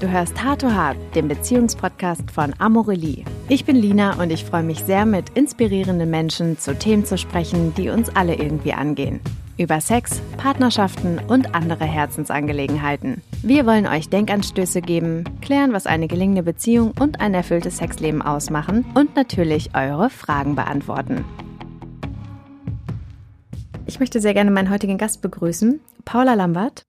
Du hörst Hard to Hard, den Beziehungspodcast von Amorelie. Ich bin Lina und ich freue mich sehr, mit inspirierenden Menschen zu Themen zu sprechen, die uns alle irgendwie angehen. Über Sex, Partnerschaften und andere Herzensangelegenheiten. Wir wollen euch Denkanstöße geben, klären, was eine gelingende Beziehung und ein erfülltes Sexleben ausmachen und natürlich eure Fragen beantworten. Ich möchte sehr gerne meinen heutigen Gast begrüßen, Paula Lambert.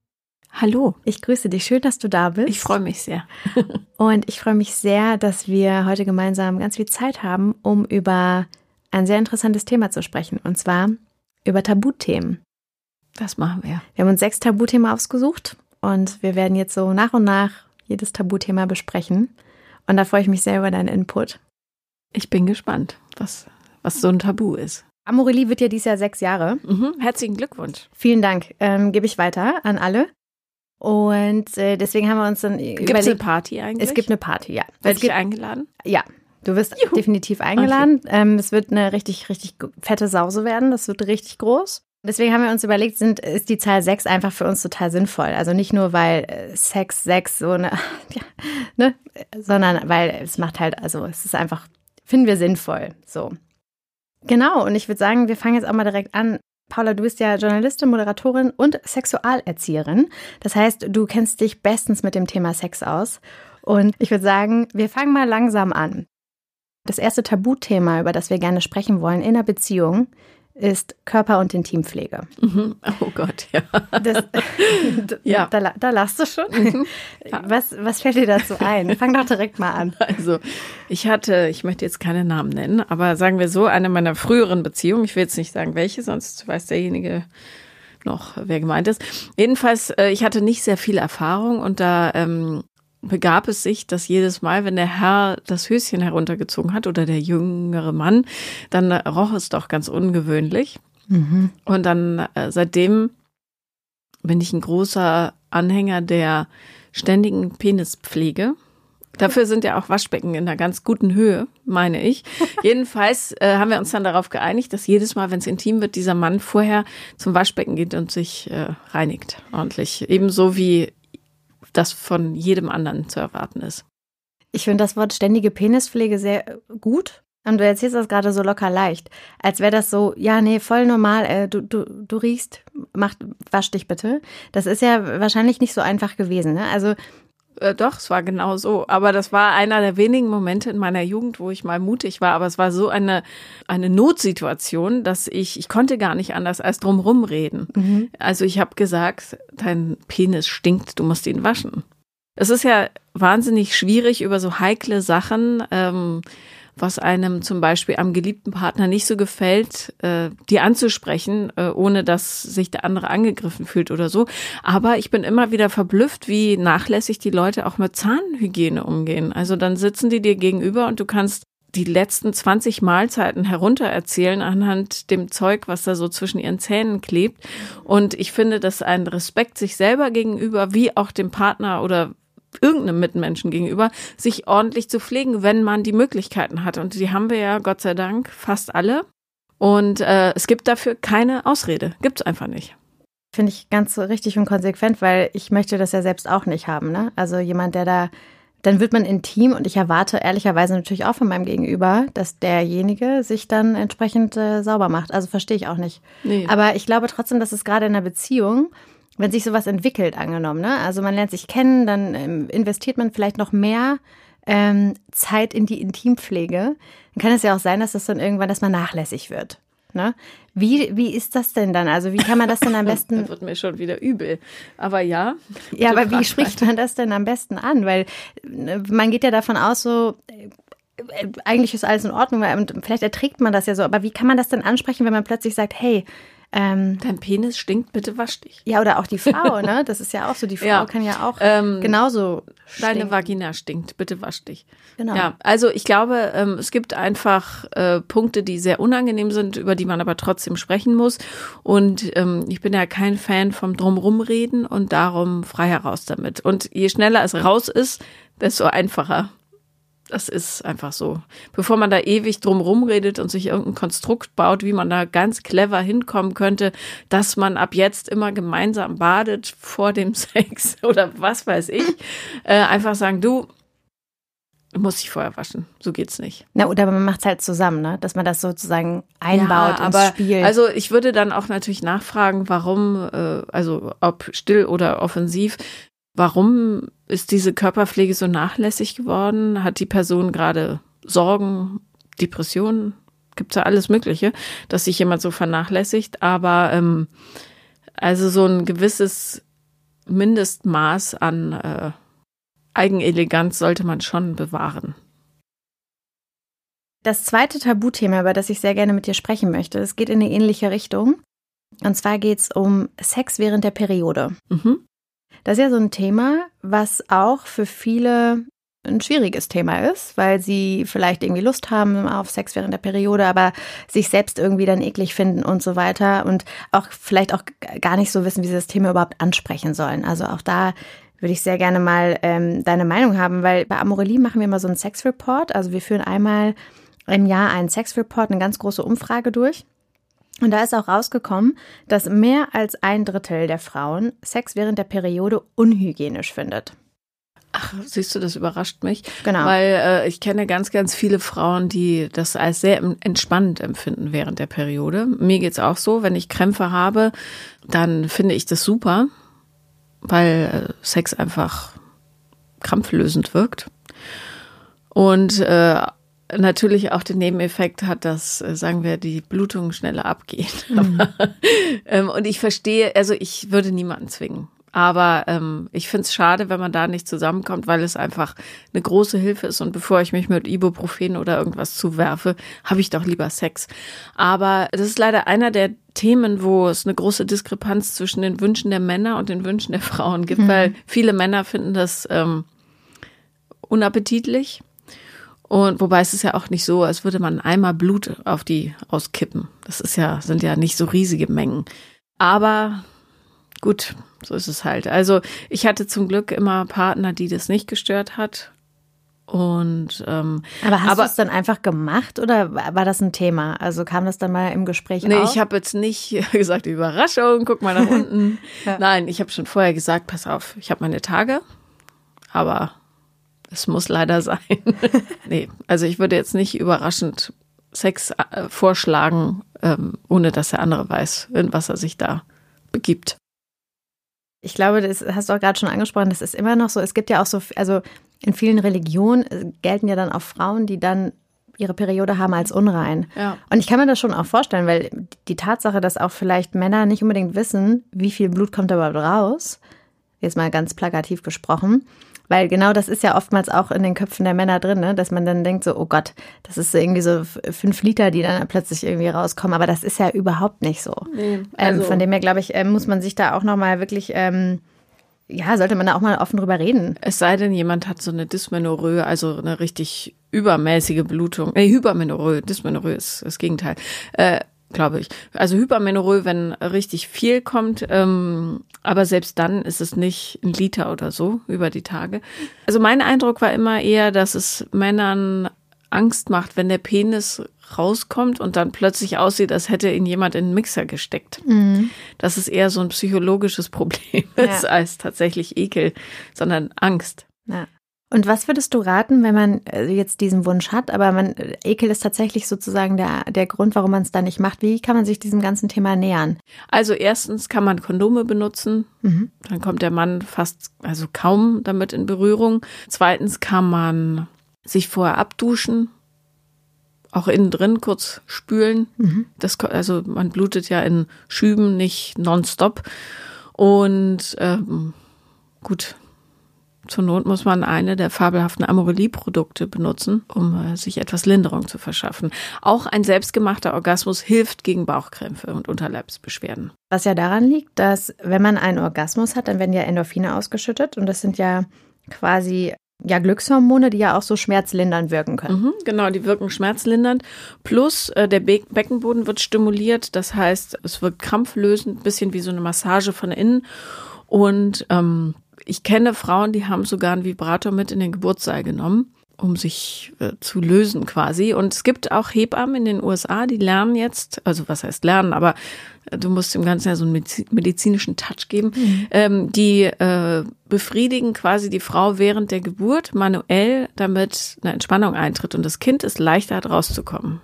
Hallo. Ich grüße dich. Schön, dass du da bist. Ich freue mich sehr. Und ich freue mich sehr, dass wir heute gemeinsam ganz viel Zeit haben, um über ein sehr interessantes Thema zu sprechen. Und zwar über Tabuthemen. Das machen wir. Wir haben uns sechs Tabuthemen ausgesucht und wir werden jetzt so nach und nach jedes Tabuthema besprechen. Und da freue ich mich sehr über deinen Input. Ich bin gespannt, was, was so ein Tabu ist. Amorelie wird ja dieses Jahr sechs Jahre. Mhm. Herzlichen Glückwunsch. Vielen Dank. Ähm, Gebe ich weiter an alle. Und äh, deswegen haben wir uns dann Gibt es eine Party eigentlich? Es gibt eine Party, ja. Werde es ich eingeladen? Ja, du wirst Juhu. definitiv eingeladen. Okay. Ähm, es wird eine richtig, richtig fette Sause werden. Das wird richtig groß. Deswegen haben wir uns überlegt, sind, ist die Zahl 6 einfach für uns total sinnvoll. Also nicht nur, weil äh, Sex 6 so eine, ja, ne, sondern weil es macht halt, also es ist einfach, finden wir sinnvoll. So. Genau, und ich würde sagen, wir fangen jetzt auch mal direkt an. Paula, du bist ja Journalistin, Moderatorin und Sexualerzieherin. Das heißt, du kennst dich bestens mit dem Thema Sex aus. Und ich würde sagen, wir fangen mal langsam an. Das erste Tabuthema, über das wir gerne sprechen wollen in einer Beziehung, ist Körper- und Intimpflege. Mhm. Oh Gott, ja. Das, ja. Da, da lachst du schon. Mhm. Ja. Was, was fällt dir dazu ein? Fang doch direkt mal an. Also, ich hatte, ich möchte jetzt keine Namen nennen, aber sagen wir so, eine meiner früheren Beziehungen, ich will jetzt nicht sagen welche, sonst weiß derjenige noch, wer gemeint ist. Jedenfalls, äh, ich hatte nicht sehr viel Erfahrung und da ähm, begab es sich, dass jedes Mal, wenn der Herr das Höschen heruntergezogen hat oder der jüngere Mann, dann roch es doch ganz ungewöhnlich. Mhm. Und dann äh, seitdem bin ich ein großer Anhänger der ständigen Penispflege. Dafür sind ja auch Waschbecken in einer ganz guten Höhe, meine ich. Jedenfalls äh, haben wir uns dann darauf geeinigt, dass jedes Mal, wenn es intim wird, dieser Mann vorher zum Waschbecken geht und sich äh, reinigt ordentlich. Ebenso wie das von jedem anderen zu erwarten ist. Ich finde das Wort ständige Penispflege sehr gut. Und du erzählst das gerade so locker leicht, als wäre das so, ja, nee, voll normal, äh, du, du, du riechst, mach, wasch dich bitte. Das ist ja wahrscheinlich nicht so einfach gewesen. Ne? Also äh, doch, es war genau so. Aber das war einer der wenigen Momente in meiner Jugend, wo ich mal mutig war. Aber es war so eine, eine Notsituation, dass ich, ich konnte gar nicht anders als drumrum reden. Mhm. Also ich habe gesagt, dein Penis stinkt, du musst ihn waschen. Es ist ja wahnsinnig schwierig, über so heikle Sachen ähm, was einem zum Beispiel am geliebten Partner nicht so gefällt, äh, die anzusprechen, äh, ohne dass sich der andere angegriffen fühlt oder so. Aber ich bin immer wieder verblüfft, wie nachlässig die Leute auch mit Zahnhygiene umgehen. Also dann sitzen die dir gegenüber und du kannst die letzten 20 Mahlzeiten heruntererzählen anhand dem Zeug, was da so zwischen ihren Zähnen klebt. Und ich finde, dass ein Respekt sich selber gegenüber, wie auch dem Partner oder irgendeinem Mitmenschen gegenüber, sich ordentlich zu pflegen, wenn man die Möglichkeiten hat. Und die haben wir ja, Gott sei Dank, fast alle. Und äh, es gibt dafür keine Ausrede. Gibt es einfach nicht. Finde ich ganz richtig und konsequent, weil ich möchte das ja selbst auch nicht haben. Ne? Also jemand, der da, dann wird man intim und ich erwarte ehrlicherweise natürlich auch von meinem Gegenüber, dass derjenige sich dann entsprechend äh, sauber macht. Also verstehe ich auch nicht. Nee. Aber ich glaube trotzdem, dass es gerade in einer Beziehung wenn sich sowas entwickelt, angenommen, ne? Also man lernt sich kennen, dann ähm, investiert man vielleicht noch mehr ähm, Zeit in die Intimpflege. Dann kann es ja auch sein, dass das dann irgendwann, dass man nachlässig wird. Ne? Wie, wie ist das denn dann? Also wie kann man das denn am besten? da wird mir schon wieder übel. Aber ja. Ja, aber wie spricht man das denn am besten an? Weil ne, man geht ja davon aus, so äh, eigentlich ist alles in Ordnung und vielleicht erträgt man das ja so. Aber wie kann man das denn ansprechen, wenn man plötzlich sagt, hey, ähm, Dein Penis stinkt, bitte wasch dich. Ja, oder auch die Frau, ne? Das ist ja auch so. Die Frau ja. kann ja auch ähm, genauso. Deine stinken. Vagina stinkt, bitte wasch dich. Genau. Ja, also ich glaube, ähm, es gibt einfach äh, Punkte, die sehr unangenehm sind, über die man aber trotzdem sprechen muss. Und ähm, ich bin ja kein Fan vom Drumrumreden und darum frei heraus damit. Und je schneller es raus ist, desto einfacher Das ist einfach so. Bevor man da ewig drum rumredet und sich irgendein Konstrukt baut, wie man da ganz clever hinkommen könnte, dass man ab jetzt immer gemeinsam badet vor dem Sex oder was weiß ich, äh, einfach sagen, du, muss ich vorher waschen. So geht's nicht. Na, oder man macht es halt zusammen, ne? Dass man das sozusagen einbaut ja, ins aber, Spiel. Also ich würde dann auch natürlich nachfragen, warum, äh, also ob still oder offensiv, warum ist diese Körperpflege so nachlässig geworden? Hat die Person gerade Sorgen, Depressionen? Gibt es ja alles Mögliche, dass sich jemand so vernachlässigt. Aber ähm, also so ein gewisses Mindestmaß an äh, Eigeneleganz sollte man schon bewahren. Das zweite Tabuthema, über das ich sehr gerne mit dir sprechen möchte, es geht in eine ähnliche Richtung. Und zwar geht es um Sex während der Periode. Mhm. Das ist ja so ein Thema, was auch für viele ein schwieriges Thema ist, weil sie vielleicht irgendwie Lust haben auf Sex während der Periode, aber sich selbst irgendwie dann eklig finden und so weiter und auch vielleicht auch gar nicht so wissen, wie sie das Thema überhaupt ansprechen sollen. Also auch da würde ich sehr gerne mal ähm, deine Meinung haben, weil bei Amorelie machen wir immer so einen Sex-Report. Also wir führen einmal im Jahr einen Sex-Report, eine ganz große Umfrage durch. Und da ist auch rausgekommen, dass mehr als ein Drittel der Frauen Sex während der Periode unhygienisch findet. Ach, siehst du, das überrascht mich. Genau. Weil äh, ich kenne ganz, ganz viele Frauen, die das als sehr entspannt empfinden während der Periode. Mir geht's auch so, wenn ich Krämpfe habe, dann finde ich das super weil äh, Sex einfach krampflösend wirkt. Und äh, natürlich auch den Nebeneffekt hat, dass, äh, sagen wir, die Blutungen schneller abgehen. Mhm. ähm, und ich verstehe, also ich würde niemanden zwingen. Aber ähm, ich finde es schade, wenn man da nicht zusammenkommt, weil es einfach eine große Hilfe ist. Und bevor ich mich mit Ibuprofen oder irgendwas zuwerfe, habe ich doch lieber Sex. Aber das ist leider einer der Themen, wo es eine große Diskrepanz zwischen den Wünschen der Männer und den Wünschen der Frauen gibt, mhm. weil viele Männer finden das ähm, unappetitlich. Und wobei es ist ja auch nicht so, als würde man einmal Blut auf die auskippen. Das ist ja, sind ja nicht so riesige Mengen. Aber gut, so ist es halt. Also ich hatte zum Glück immer Partner, die das nicht gestört hat. Und ähm, aber hast du es dann einfach gemacht oder war das ein Thema? Also kam das dann mal im Gespräch Nee, auf? ich habe jetzt nicht gesagt, Überraschung, guck mal nach unten. ja. Nein, ich habe schon vorher gesagt, pass auf, ich habe meine Tage, aber es muss leider sein. nee, also ich würde jetzt nicht überraschend Sex äh, vorschlagen, ähm, ohne dass der andere weiß, in was er sich da begibt. Ich glaube, das hast du auch gerade schon angesprochen, das ist immer noch so. Es gibt ja auch so, also in vielen Religionen äh, gelten ja dann auch Frauen, die dann ihre Periode haben als unrein. Ja. Und ich kann mir das schon auch vorstellen, weil die Tatsache, dass auch vielleicht Männer nicht unbedingt wissen, wie viel Blut kommt da überhaupt raus, jetzt mal ganz plakativ gesprochen, weil genau das ist ja oftmals auch in den Köpfen der Männer drin, ne? dass man dann denkt so, oh Gott, das ist irgendwie so fünf Liter, die dann plötzlich irgendwie rauskommen. Aber das ist ja überhaupt nicht so. Nee, ähm, also ähm, von dem her, glaube ich, ähm, muss man sich da auch nochmal wirklich... Ähm, ja, sollte man da auch mal offen drüber reden. Es sei denn, jemand hat so eine Dysmenorrhoe, also eine richtig übermäßige Blutung. Nee, Hypermenorrhoe, Dysmenorrhoe ist das Gegenteil. Äh, glaube ich. Also Hypermenorrhoe, wenn richtig viel kommt, ähm, aber selbst dann ist es nicht ein Liter oder so über die Tage. Also mein Eindruck war immer eher, dass es Männern Angst macht, wenn der Penis rauskommt und dann plötzlich aussieht, als hätte ihn jemand in den Mixer gesteckt. Mhm. Dass es eher so ein psychologisches Problem ist ja. als tatsächlich Ekel, sondern Angst. Ja. Und was würdest du raten, wenn man äh, jetzt diesen Wunsch hat, aber man äh, Ekel ist tatsächlich sozusagen der, der Grund, warum man es da nicht macht. Wie kann man sich diesem ganzen Thema nähern? Also erstens kann man Kondome benutzen. Mhm. Dann kommt der Mann fast, also kaum damit in Berührung. Zweitens kann man sich vorher abduschen. Auch innen drin kurz spülen. Mhm. Das, also man blutet ja in Schüben, nicht nonstop. Und ähm, gut, zur Not muss man eine der fabelhaften Amorelie-Produkte benutzen, um äh, sich etwas Linderung zu verschaffen. Auch ein selbstgemachter Orgasmus hilft gegen Bauchkrämpfe und Unterleibsbeschwerden. Was ja daran liegt, dass wenn man einen Orgasmus hat, dann werden ja Endorphine ausgeschüttet und das sind ja quasi ja Glückshormone, die ja auch so schmerzlindernd wirken können. Mhm, genau, die wirken schmerzlindernd. Plus äh, der Be Beckenboden wird stimuliert, das heißt, es wird krampflösend, bisschen wie so eine Massage von innen. Und ähm, ich kenne Frauen, die haben sogar einen Vibrator mit in den Geburtssaal genommen. um sich äh, zu lösen quasi. Und es gibt auch Hebammen in den USA, die lernen jetzt, also was heißt lernen, aber äh, du musst dem Ganzen ja so einen medizinischen Touch geben, mhm. ähm, die äh, befriedigen quasi die Frau während der Geburt manuell, damit eine Entspannung eintritt und das Kind ist leichter rauszukommen.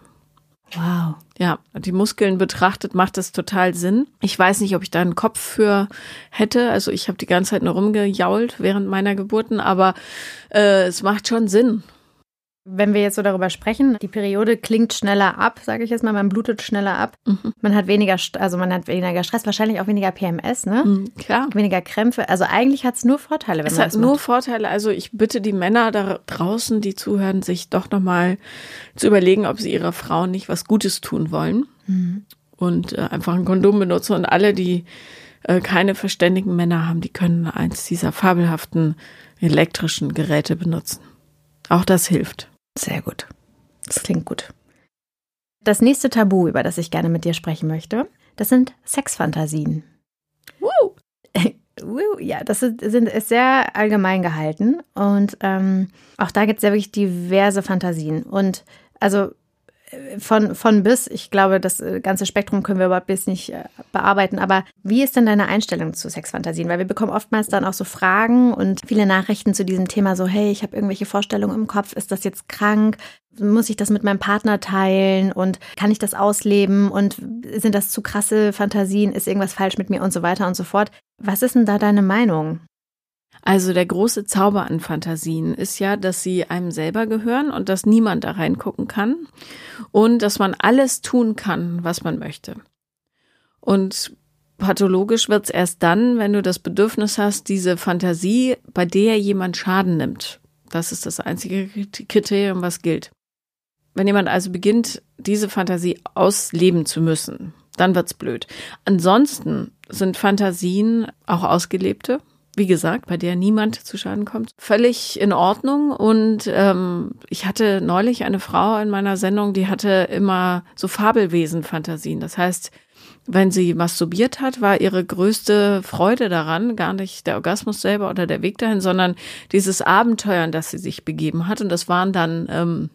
Wow. Ja, die Muskeln betrachtet macht das total Sinn. Ich weiß nicht, ob ich da einen Kopf für hätte. Also ich habe die ganze Zeit nur rumgejault während meiner Geburten, aber äh, es macht schon Sinn. Wenn wir jetzt so darüber sprechen, die Periode klingt schneller ab, sage ich jetzt mal, man blutet schneller ab. Mhm. Man hat weniger, also man hat weniger Stress, wahrscheinlich auch weniger PMS, ne? Mhm, klar. Weniger Krämpfe. Also eigentlich hat es nur Vorteile, wenn es man hat das nur Vorteile. Also ich bitte die Männer da draußen, die zuhören, sich doch nochmal zu überlegen, ob sie ihrer Frau nicht was Gutes tun wollen mhm. und äh, einfach ein Kondom benutzen. Und alle, die äh, keine verständigen Männer haben, die können eins dieser fabelhaften elektrischen Geräte benutzen. Auch das hilft. Sehr gut. Das klingt gut. Das nächste Tabu, über das ich gerne mit dir sprechen möchte, das sind Sexfantasien. Woo! ja, das sind, sind, ist sehr allgemein gehalten und ähm, auch da gibt es ja wirklich diverse Fantasien. Und also von, von bis, ich glaube, das äh, ganze Spektrum können wir überhaupt bis nicht äh, bearbeiten. Aber wie ist denn deine Einstellung zu Sexfantasien? Weil wir bekommen oftmals dann auch so Fragen und viele Nachrichten zu diesem Thema, so, hey, ich habe irgendwelche Vorstellungen im Kopf, ist das jetzt krank? Muss ich das mit meinem Partner teilen und kann ich das ausleben und sind das zu krasse Fantasien? Ist irgendwas falsch mit mir und so weiter und so fort? Was ist denn da deine Meinung? Also der große Zauber an Fantasien ist ja, dass sie einem selber gehören und dass niemand da reingucken kann und dass man alles tun kann, was man möchte. Und pathologisch wird's erst dann, wenn du das Bedürfnis hast, diese Fantasie, bei der jemand Schaden nimmt. Das ist das einzige Kriterium, was gilt. Wenn jemand also beginnt, diese Fantasie ausleben zu müssen, dann wird's blöd. Ansonsten sind Fantasien auch ausgelebte wie gesagt, bei der niemand zu Schaden kommt, völlig in Ordnung. Und ähm, ich hatte neulich eine Frau in meiner Sendung, die hatte immer so Fabelwesen-Fantasien. Das heißt, wenn sie masturbiert hat, war ihre größte Freude daran gar nicht der Orgasmus selber oder der Weg dahin, sondern dieses Abenteuer, in das sie sich begeben hat. Und das waren dann, ähm,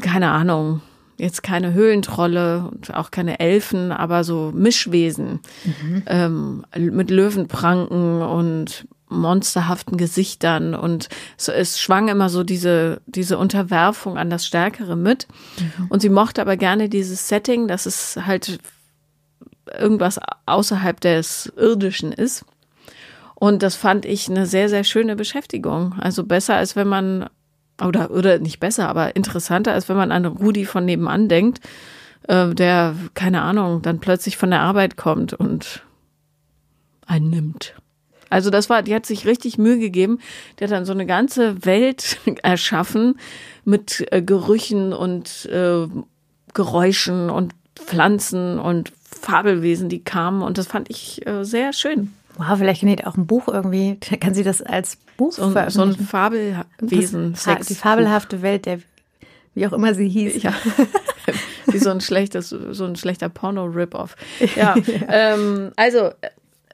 keine Ahnung, jetzt keine Höhlentrolle und auch keine Elfen, aber so Mischwesen mhm. ähm, mit Löwenpranken und monsterhaften Gesichtern und so, es schwang immer so diese, diese Unterwerfung an das Stärkere mit. Mhm. Und sie mochte aber gerne dieses Setting, dass es halt irgendwas außerhalb des Irdischen ist. Und das fand ich eine sehr, sehr schöne Beschäftigung. Also besser, als wenn man oder, oder nicht besser, aber interessanter, als wenn man an Rudi von nebenan denkt, äh, der, keine Ahnung, dann plötzlich von der Arbeit kommt und einen nimmt. Also das war, die hat sich richtig Mühe gegeben. Die hat dann so eine ganze Welt erschaffen mit äh, Gerüchen und äh, Geräuschen und Pflanzen und Fabelwesen, die kamen. Und das fand ich äh, sehr schön. Wow, vielleicht die auch ein Buch irgendwie, kann sie das als Buch so, so ein Fabelwesen. Das, die fabelhafte Welt der, wie auch immer sie hieß. Ja. wie so ein schlechtes, so ein schlechter Porno-Rip-Off. Ja, ähm, also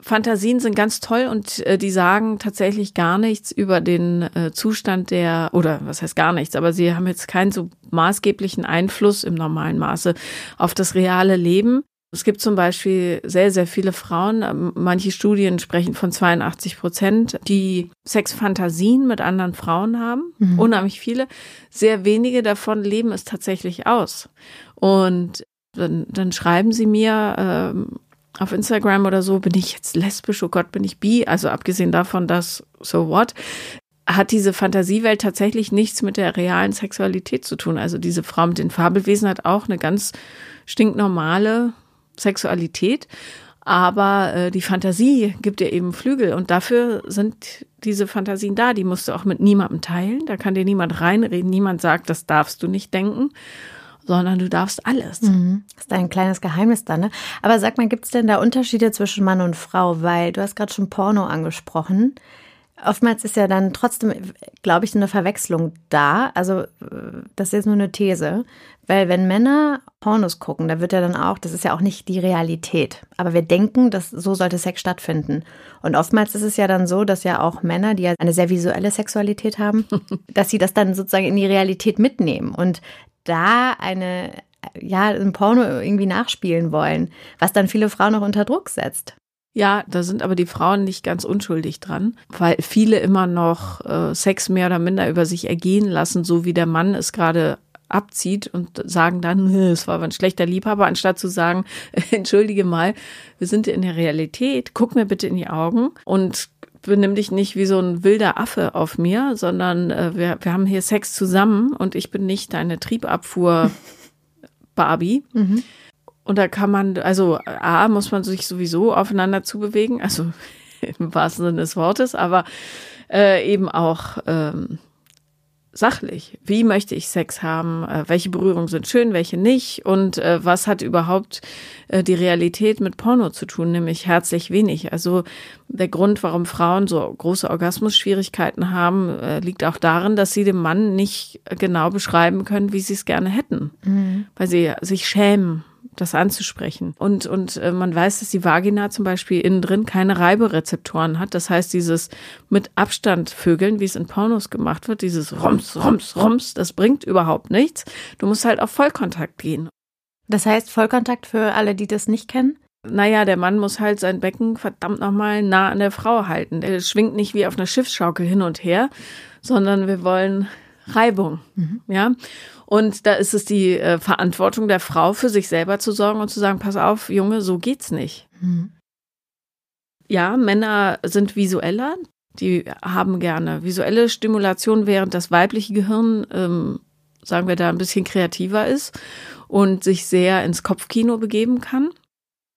Fantasien sind ganz toll und äh, die sagen tatsächlich gar nichts über den äh, Zustand der, oder was heißt gar nichts, aber sie haben jetzt keinen so maßgeblichen Einfluss im normalen Maße auf das reale Leben. Es gibt zum Beispiel sehr, sehr viele Frauen, ähm, manche Studien sprechen von 82 Prozent, die Sexfantasien mit anderen Frauen haben. Mhm. Unheimlich viele. Sehr wenige davon leben es tatsächlich aus. Und dann, dann schreiben sie mir ähm, auf Instagram oder so, bin ich jetzt lesbisch, oh Gott, bin ich bi? Also abgesehen davon, dass so what? hat diese Fantasiewelt tatsächlich nichts mit der realen Sexualität zu tun. Also diese Frau mit den Fabelwesen hat auch eine ganz stinknormale Sexualität. Aber äh, die Fantasie gibt dir eben Flügel und dafür sind diese Fantasien da. Die musst du auch mit niemandem teilen. Da kann dir niemand reinreden. Niemand sagt, das darfst du nicht denken, sondern du darfst alles. Mhm. Das ist ein kleines Geheimnis da, ne? Aber sag mal, gibt es denn da Unterschiede zwischen Mann und Frau? Weil du hast gerade schon Porno angesprochen. Oftmals ist ja dann trotzdem, glaube ich, eine Verwechslung da. Also, das ist jetzt nur eine These. Weil wenn Männer Pornos gucken, da wird ja dann auch, das ist ja auch nicht die Realität. Aber wir denken, dass so sollte Sex stattfinden. Und oftmals ist es ja dann so, dass ja auch Männer, die ja eine sehr visuelle Sexualität haben, dass sie das dann sozusagen in die Realität mitnehmen und da eine, ja, ein Porno irgendwie nachspielen wollen, was dann viele Frauen auch unter Druck setzt. Ja, da sind aber die Frauen nicht ganz unschuldig dran, weil viele immer noch äh, Sex mehr oder minder über sich ergehen lassen, so wie der Mann es gerade abzieht und sagen dann, es war aber ein schlechter Liebhaber, anstatt zu sagen, entschuldige mal, wir sind in der Realität, guck mir bitte in die Augen und benimm dich nicht wie so ein wilder Affe auf mir, sondern äh, wir, wir haben hier Sex zusammen und ich bin nicht deine Triebabfuhr Barbie. Mhm. Und da kann man, also A, muss man sich sowieso aufeinander zubewegen, also im wahrsten Sinne des Wortes, aber äh, eben auch ähm, sachlich. Wie möchte ich Sex haben? Äh, welche Berührungen sind schön, welche nicht? Und äh, was hat überhaupt äh, die Realität mit Porno zu tun? Nämlich herzlich wenig. Also der Grund, warum Frauen so große Orgasmusschwierigkeiten haben, äh, liegt auch darin, dass sie dem Mann nicht genau beschreiben können, wie sie es gerne hätten. Mhm. Weil sie sich schämen das anzusprechen. Und, und äh, man weiß, dass die Vagina zum Beispiel innen drin keine Reiberezeptoren hat. Das heißt, dieses mit Abstand Vögeln, wie es in Pornos gemacht wird, dieses Rums, Rums, Rums, das bringt überhaupt nichts. Du musst halt auf Vollkontakt gehen. Das heißt, Vollkontakt für alle, die das nicht kennen? Naja, der Mann muss halt sein Becken verdammt nochmal nah an der Frau halten. Er schwingt nicht wie auf einer Schiffsschaukel hin und her, sondern wir wollen Reibung. Mhm. Ja. Und da ist es die äh, Verantwortung der Frau, für sich selber zu sorgen und zu sagen, pass auf, Junge, so geht's nicht. Mhm. Ja, Männer sind visueller, die haben gerne visuelle Stimulation, während das weibliche Gehirn, ähm, sagen wir da, ein bisschen kreativer ist und sich sehr ins Kopfkino begeben kann.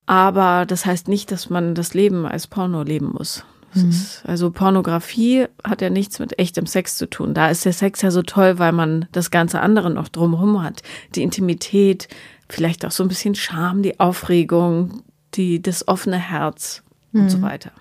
Aber das heißt nicht, dass man das Leben als Porno leben muss. Mhm. Ist, also Pornografie hat ja nichts mit echtem Sex zu tun. Da ist der Sex ja so toll, weil man das ganze andere noch drumherum hat. Die Intimität, vielleicht auch so ein bisschen Scham, die Aufregung, die, das offene Herz mhm. und so mhm. weiter.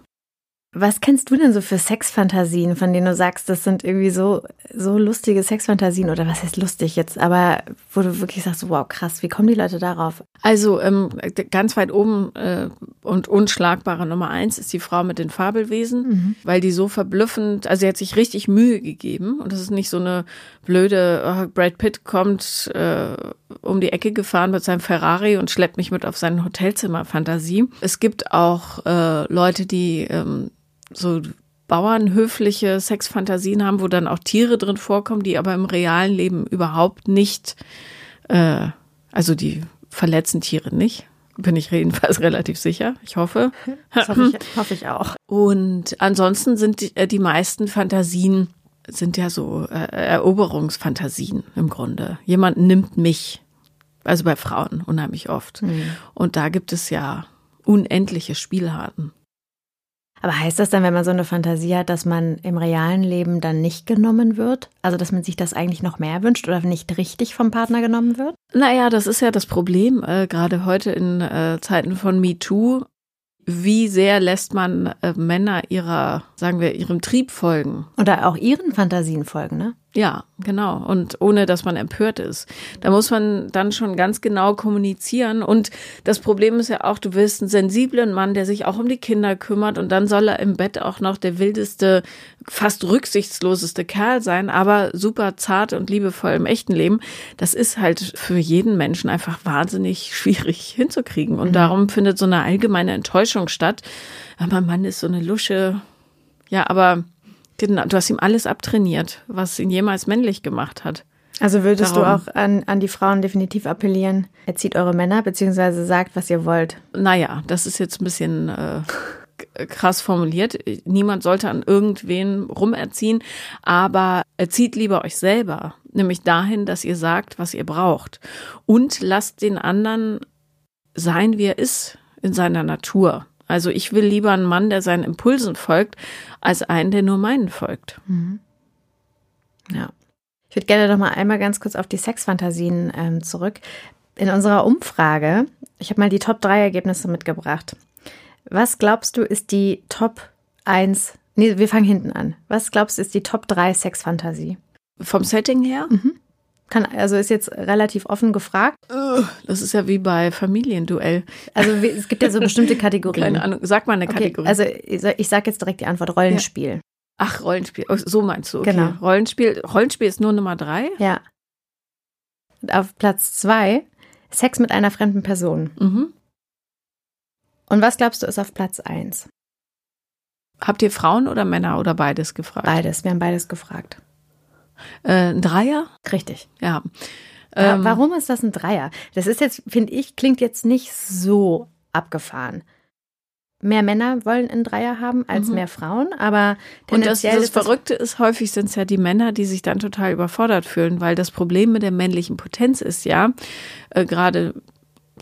Was kennst du denn so für Sexfantasien, von denen du sagst, das sind irgendwie so, so lustige Sexfantasien oder was heißt lustig jetzt, aber wo du wirklich sagst, wow, krass, wie kommen die Leute darauf? Also ähm, ganz weit oben äh, und unschlagbare Nummer eins ist die Frau mit den Fabelwesen, mhm. weil die so verblüffend, also sie hat sich richtig Mühe gegeben und das ist nicht so eine blöde, oh, Brad Pitt kommt äh, um die Ecke gefahren mit seinem Ferrari und schleppt mich mit auf sein Hotelzimmer Fantasie. Es gibt auch äh, Leute, die ähm, so bauernhöfliche Sexfantasien haben, wo dann auch Tiere drin vorkommen, die aber im realen Leben überhaupt nicht, äh, also die verletzen Tiere nicht. Bin ich jedenfalls relativ sicher. Ich hoffe. Das hoffe ich, hoffe ich auch. Und ansonsten sind die, äh, die meisten Fantasien sind ja so äh, Eroberungsfantasien im Grunde. Jemand nimmt mich. Also bei Frauen unheimlich oft. Mhm. Und da gibt es ja unendliche Spielharten. Aber heißt das dann, wenn man so eine Fantasie hat, dass man im realen Leben dann nicht genommen wird? Also, dass man sich das eigentlich noch mehr wünscht oder nicht richtig vom Partner genommen wird? Naja, das ist ja das Problem, äh, gerade heute in äh, Zeiten von MeToo. Wie sehr lässt man äh, Männer ihrer, sagen wir, ihrem Trieb folgen? Oder auch ihren Fantasien folgen, ne? Ja, genau. Und ohne, dass man empört ist. Da muss man dann schon ganz genau kommunizieren. Und das Problem ist ja auch, du willst einen sensiblen Mann, der sich auch um die Kinder kümmert. Und dann soll er im Bett auch noch der wildeste, fast rücksichtsloseste Kerl sein, aber super zart und liebevoll im echten Leben. Das ist halt für jeden Menschen einfach wahnsinnig schwierig hinzukriegen. Und mhm. darum findet so eine allgemeine Enttäuschung statt. Aber Mann ist so eine Lusche. Ja, aber Genau, du hast ihm alles abtrainiert, was ihn jemals männlich gemacht hat. Also würdest Darum. du auch an, an die Frauen definitiv appellieren, erzieht eure Männer, beziehungsweise sagt, was ihr wollt? Naja, das ist jetzt ein bisschen äh, krass formuliert. Niemand sollte an irgendwen rumerziehen, aber erzieht lieber euch selber, nämlich dahin, dass ihr sagt, was ihr braucht. Und lasst den anderen sein, wie er ist in seiner Natur. Also ich will lieber einen Mann, der seinen Impulsen folgt, als einen, der nur meinen folgt. Mhm. Ja. Ich würde gerne noch mal einmal ganz kurz auf die Sexfantasien ähm, zurück. In unserer Umfrage, ich habe mal die Top 3 Ergebnisse mitgebracht. Was glaubst du, ist die Top 1 Nee, wir fangen hinten an. Was glaubst du, ist die Top 3 Sexfantasie? Vom Setting her? Mhm. Kann, also ist jetzt relativ offen gefragt. Das ist ja wie bei Familienduell. Also es gibt ja so bestimmte Kategorien. Keine Ahnung, sag mal eine Okay, Kategorie. also ich sage jetzt direkt die Antwort Rollenspiel. Ach, Rollenspiel. Oh, So meinst du, okay. Genau. Rollenspiel, Rollenspiel ist nur Nummer drei. Ja. Und auf Platz zwei Sex mit einer fremden Person. Mhm. Und was glaubst du ist auf Platz eins? Habt ihr Frauen oder Männer oder beides gefragt? Beides. Wir haben beides gefragt. Äh, ein Dreier? Richtig. Ja. Ähm, Warum ist das ein Dreier? Das ist jetzt, finde ich, klingt jetzt nicht so abgefahren. Mehr Männer wollen einen Dreier haben als Mhm. mehr Frauen, aber Und das, das ist das Verrückte ist, häufig sind es ja die Männer, die sich dann total überfordert fühlen, weil das Problem mit der männlichen Potenz ist ja, äh, gerade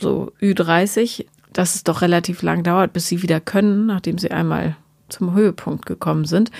so Ü30, dass es doch relativ lang dauert, bis sie wieder können, nachdem sie einmal zum Höhepunkt gekommen sind.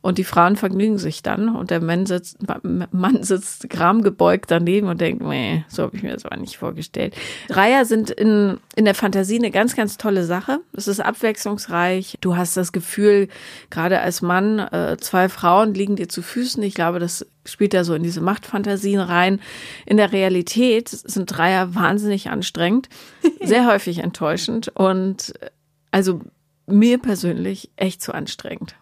Und die Frauen vergnügen sich dann und der Mann sitzt, Mann sitzt gramgebeugt daneben und denkt, nee, so habe ich mir das aber nicht vorgestellt. Dreier sind in, in der Fantasie eine ganz, ganz tolle Sache. Es ist abwechslungsreich. Du hast das Gefühl, gerade als Mann, äh, zwei Frauen liegen dir zu Füßen. Ich glaube, das spielt da so in diese Machtfantasien rein. In der Realität sind Dreier wahnsinnig anstrengend, sehr häufig enttäuschend und äh, also mir persönlich echt zu anstrengend.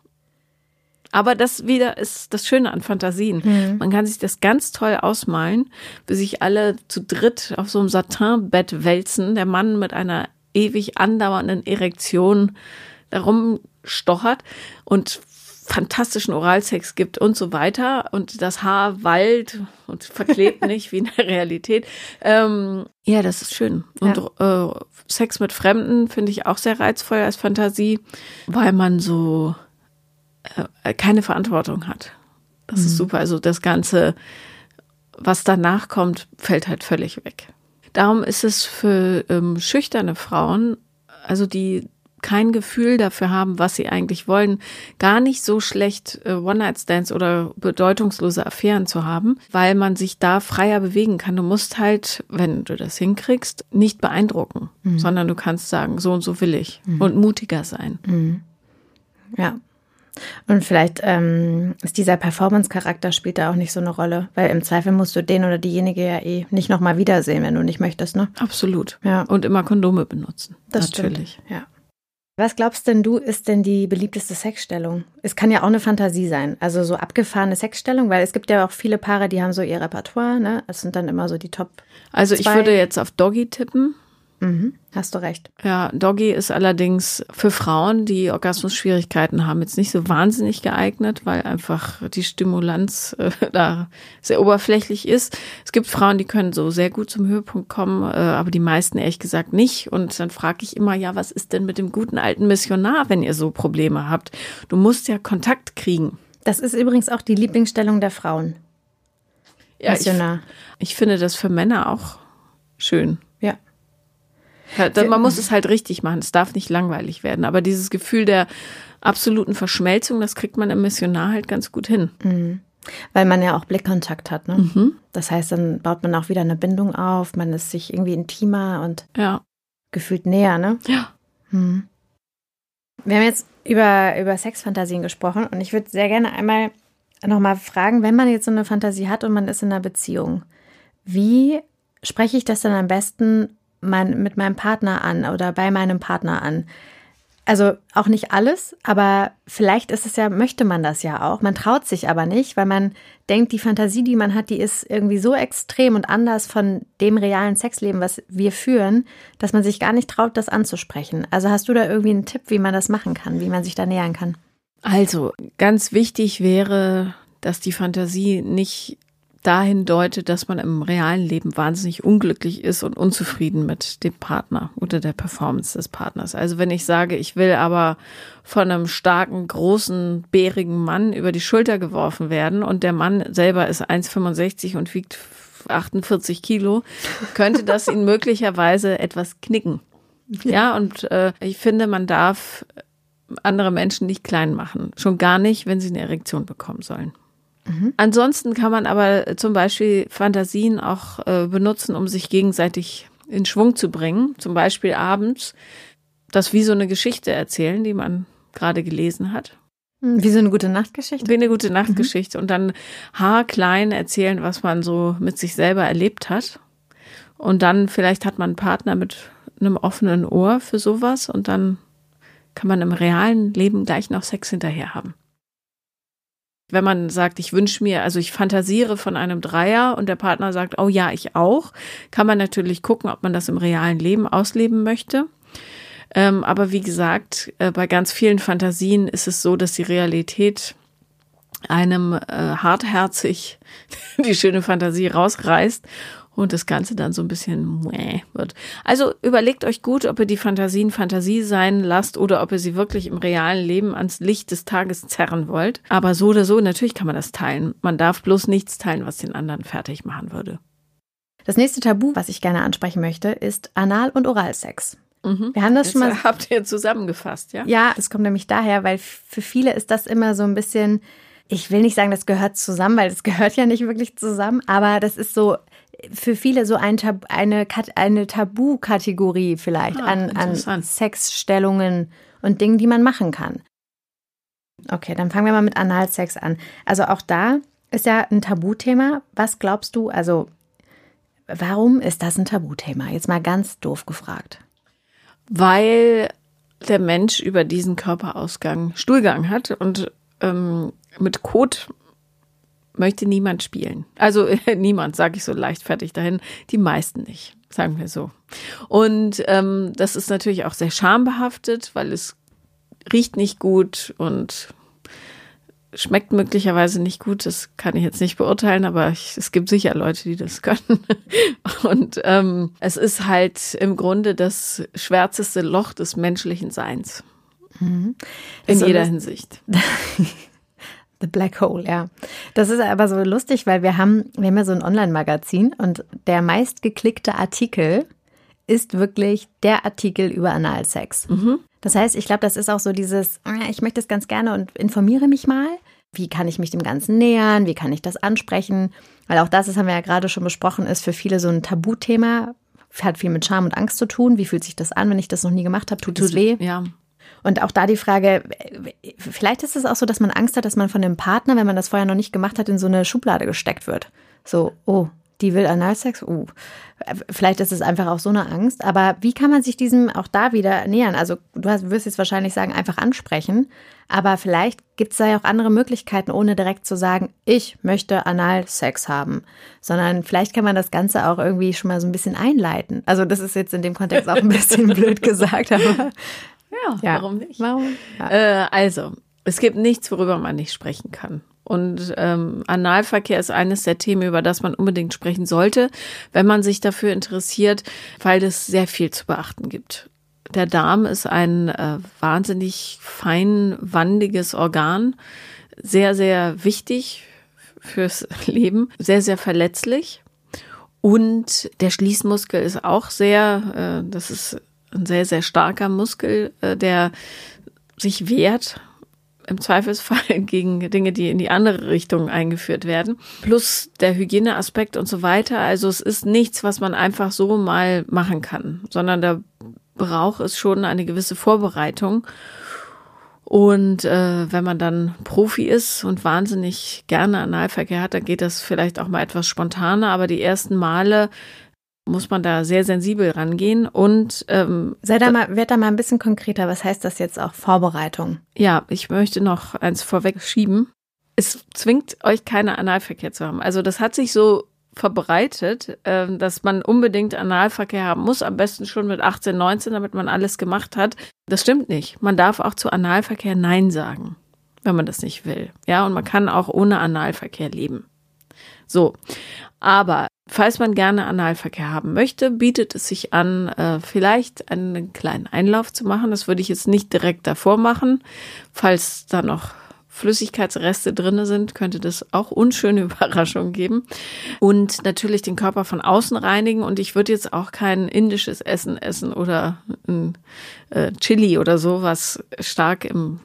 Aber das wieder ist das Schöne an Fantasien. Man kann sich das ganz toll ausmalen, bis sich alle zu dritt auf so einem Satinbett wälzen, der Mann mit einer ewig andauernden Erektion darum stochert und fantastischen Oralsex gibt und so weiter und das Haar wallt und verklebt nicht wie in der Realität. Ähm, ja, das ist schön. Und äh, Sex mit Fremden finde ich auch sehr reizvoll als Fantasie, weil man so äh, keine Verantwortung hat. Das ist super. Also das Ganze, was danach kommt, fällt halt völlig weg. Darum ist es für ähm, schüchterne Frauen, also die kein Gefühl dafür haben, was sie eigentlich wollen, gar nicht so schlecht äh, One-Night-Stands oder bedeutungslose Affären zu haben, weil man sich da freier bewegen kann. Du musst halt, wenn du das hinkriegst, nicht beeindrucken, sondern du kannst sagen, so und so will ich und mutiger sein. Ja. Und vielleicht ähm, ist dieser Performance-Charakter spielt da auch nicht so eine Rolle, weil im Zweifel musst du den oder diejenige ja eh nicht nochmal wiedersehen, wenn du nicht möchtest, ne? Absolut. Ja. Und immer Kondome benutzen. Das Natürlich. Stimmt. Ja. Was glaubst denn du, ist denn die beliebteste Sexstellung? Es kann ja auch eine Fantasie sein, also so abgefahrene Sexstellung, weil es gibt ja auch viele Paare, die haben so ihr Repertoire, ne? Es sind dann immer so die Top. Also ich Zwei. würde jetzt auf Doggy tippen. Mhm. Hast du recht. Ja, Doggy ist allerdings für Frauen, die Orgasmusschwierigkeiten haben, jetzt nicht so wahnsinnig geeignet, weil einfach die Stimulanz äh, da sehr oberflächlich ist. Es gibt Frauen, die können so sehr gut zum Höhepunkt kommen, äh, aber die meisten ehrlich gesagt nicht. Und dann frage ich immer, ja, was ist denn mit dem guten alten Missionar, wenn ihr so Probleme habt? Du musst ja Kontakt kriegen. Das ist übrigens auch die Lieblingsstellung der Frauen. Ja, ich, Missionar. ich finde das für Männer auch schön. Man muss es halt richtig machen. Es darf nicht langweilig werden. Aber dieses Gefühl der absoluten Verschmelzung, das kriegt man im Missionar halt ganz gut hin. Weil man ja auch Blickkontakt hat, ne? Mhm. Das heißt, dann baut man auch wieder eine Bindung auf, man ist sich irgendwie intimer und Ja. gefühlt näher, ne? Ja. Hm. Wir haben jetzt über, über Sexfantasien gesprochen und ich würde sehr gerne einmal nochmal fragen, wenn man jetzt so eine Fantasie hat und man ist in einer Beziehung, wie spreche ich das dann am besten mein, mit meinem Partner an oder bei meinem Partner an? Also auch nicht alles, aber vielleicht ist es ja, möchte man das ja auch. Man traut sich aber nicht, weil man denkt, die Fantasie, die man hat, die ist irgendwie so extrem und anders von dem realen Sexleben, was wir führen, dass man sich gar nicht traut, das anzusprechen. Also hast du da irgendwie einen Tipp, wie man das machen kann, wie man sich da nähern kann? Also, ganz wichtig wäre, dass die Fantasie nicht dahin deutet, dass man im realen Leben wahnsinnig unglücklich ist und unzufrieden mit dem Partner oder der Performance des Partners. Also wenn ich sage, ich will aber von einem starken, großen, bärigen Mann über die Schulter geworfen werden und der Mann selber ist 1,65 und wiegt 48 Kilo, könnte das ihn möglicherweise etwas knicken. Ja, und äh, ich finde, man darf andere Menschen nicht klein machen. Schon gar nicht, wenn sie eine Erektion bekommen sollen. Ansonsten kann man aber zum Beispiel Fantasien auch äh, benutzen, um sich gegenseitig in Schwung zu bringen. Zum Beispiel abends das wie so eine Geschichte erzählen, die man gerade gelesen hat. Hm, wie so eine gute Nachtgeschichte? Wie eine gute Nachtgeschichte. Mhm. Und dann haarklein erzählen, was man so mit sich selber erlebt hat. Und dann vielleicht hat man einen Partner mit einem offenen Ohr für sowas und dann kann man im realen Leben gleich noch Sex hinterher haben. Wenn man sagt, ich wünsche mir, also ich fantasiere von einem Dreier und der Partner sagt, oh ja, ich auch, kann man natürlich gucken, ob man das im realen Leben ausleben möchte. Ähm, aber wie gesagt, äh, bei ganz vielen Fantasien ist es so, dass die Realität einem äh, hartherzig die schöne Fantasie rausreißt und das Ganze dann so ein bisschen wird. Also überlegt euch gut, ob ihr die Fantasien Fantasie sein lasst oder ob ihr sie wirklich im realen Leben ans Licht des Tages zerren wollt. Aber so oder so, natürlich kann man das teilen. Man darf bloß nichts teilen, was den anderen fertig machen würde. Das nächste Tabu, was ich gerne ansprechen möchte, ist Anal- und Oralsex. Mhm. Wir haben das Jetzt schon mal. Habt ihr zusammengefasst, ja? Ja, das kommt nämlich daher, weil für viele ist das immer so ein bisschen, ich will nicht sagen, das gehört zusammen, weil das gehört ja nicht wirklich zusammen, aber das ist so, für viele so ein Tab eine, eine Tabu-Kategorie vielleicht ah, an, an Sexstellungen und Dingen, die man machen kann. Okay, dann fangen wir mal mit Analsex an. Also auch da ist ja ein Tabuthema. Was glaubst du, also warum ist das ein Tabuthema? Jetzt mal ganz doof gefragt. Weil der Mensch über diesen Körperausgang Stuhlgang hat und ähm, mit Kot möchte niemand spielen. Also niemand, sage ich so leichtfertig dahin. Die meisten nicht, sagen wir so. Und ähm, das ist natürlich auch sehr schambehaftet, weil es riecht nicht gut und schmeckt möglicherweise nicht gut. Das kann ich jetzt nicht beurteilen, aber ich, es gibt sicher Leute, die das können. Und ähm, es ist halt im Grunde das schwärzeste Loch des menschlichen Seins. Mhm. In jeder Hinsicht. The Black Hole, ja. Das ist aber so lustig, weil wir haben, wir haben ja so ein Online-Magazin und der meistgeklickte Artikel ist wirklich der Artikel über Analsex. Mhm. Das heißt, ich glaube, das ist auch so dieses, ah, ich möchte es ganz gerne und informiere mich mal. Wie kann ich mich dem Ganzen nähern? Wie kann ich das ansprechen? Weil auch das, das haben wir ja gerade schon besprochen, ist für viele so ein Tabuthema. Hat viel mit Scham und Angst zu tun. Wie fühlt sich das an, wenn ich das noch nie gemacht habe? Tut, Tut es weh? Ja. Und auch da die Frage, vielleicht ist es auch so, dass man Angst hat, dass man von dem Partner, wenn man das vorher noch nicht gemacht hat, in so eine Schublade gesteckt wird. So, oh, die will Analsex? Uh, vielleicht ist es einfach auch so eine Angst. Aber wie kann man sich diesem auch da wieder nähern? Also du hast, wirst jetzt wahrscheinlich sagen, einfach ansprechen. Aber vielleicht gibt es da ja auch andere Möglichkeiten, ohne direkt zu sagen, ich möchte Analsex haben. Sondern vielleicht kann man das Ganze auch irgendwie schon mal so ein bisschen einleiten. Also das ist jetzt in dem Kontext auch ein bisschen blöd gesagt, aber ja, ja. warum nicht? Warum? Ja. Äh, also, es gibt nichts, worüber man nicht sprechen kann. Und ähm, Analverkehr ist eines der Themen, über das man unbedingt sprechen sollte, wenn man sich dafür interessiert, weil es sehr viel zu beachten gibt. Der Darm ist ein äh, wahnsinnig feinwandiges Organ, sehr, sehr wichtig fürs Leben, sehr, sehr verletzlich. Und der Schließmuskel ist auch sehr, äh, das ist ein sehr, sehr starker Muskel, äh, der sich wehrt im Zweifelsfall gegen Dinge, die in die andere Richtung eingeführt werden. Plus der Hygieneaspekt und so weiter. Also es ist nichts, was man einfach so mal machen kann, sondern da braucht es schon eine gewisse Vorbereitung. Und äh, wenn man dann Profi ist und wahnsinnig gerne Analverkehr hat, dann geht das vielleicht auch mal etwas spontaner. Aber die ersten Male muss man da sehr sensibel rangehen und ähm, sei da mal, werd da mal ein bisschen konkreter. Was heißt das jetzt auch Vorbereitung? Ja, ich möchte noch eins vorweg schieben. Es zwingt euch keine Analverkehr zu haben. Also das hat sich so verbreitet, äh, dass man unbedingt Analverkehr haben muss, am besten schon mit 18, 19, damit man alles gemacht hat. Das stimmt nicht. Man darf auch zu Analverkehr Nein sagen, wenn man das nicht will. Ja, und man kann auch ohne Analverkehr leben. So, aber falls man gerne Analverkehr haben möchte, bietet es sich an, äh, vielleicht einen kleinen Einlauf zu machen. Das würde ich jetzt nicht direkt davor machen. Falls da noch Flüssigkeitsreste drinne sind, könnte das auch unschöne Überraschungen geben. Und natürlich den Körper von außen reinigen. Und ich würde jetzt auch kein indisches Essen essen oder ein äh, Chili oder so, was stark im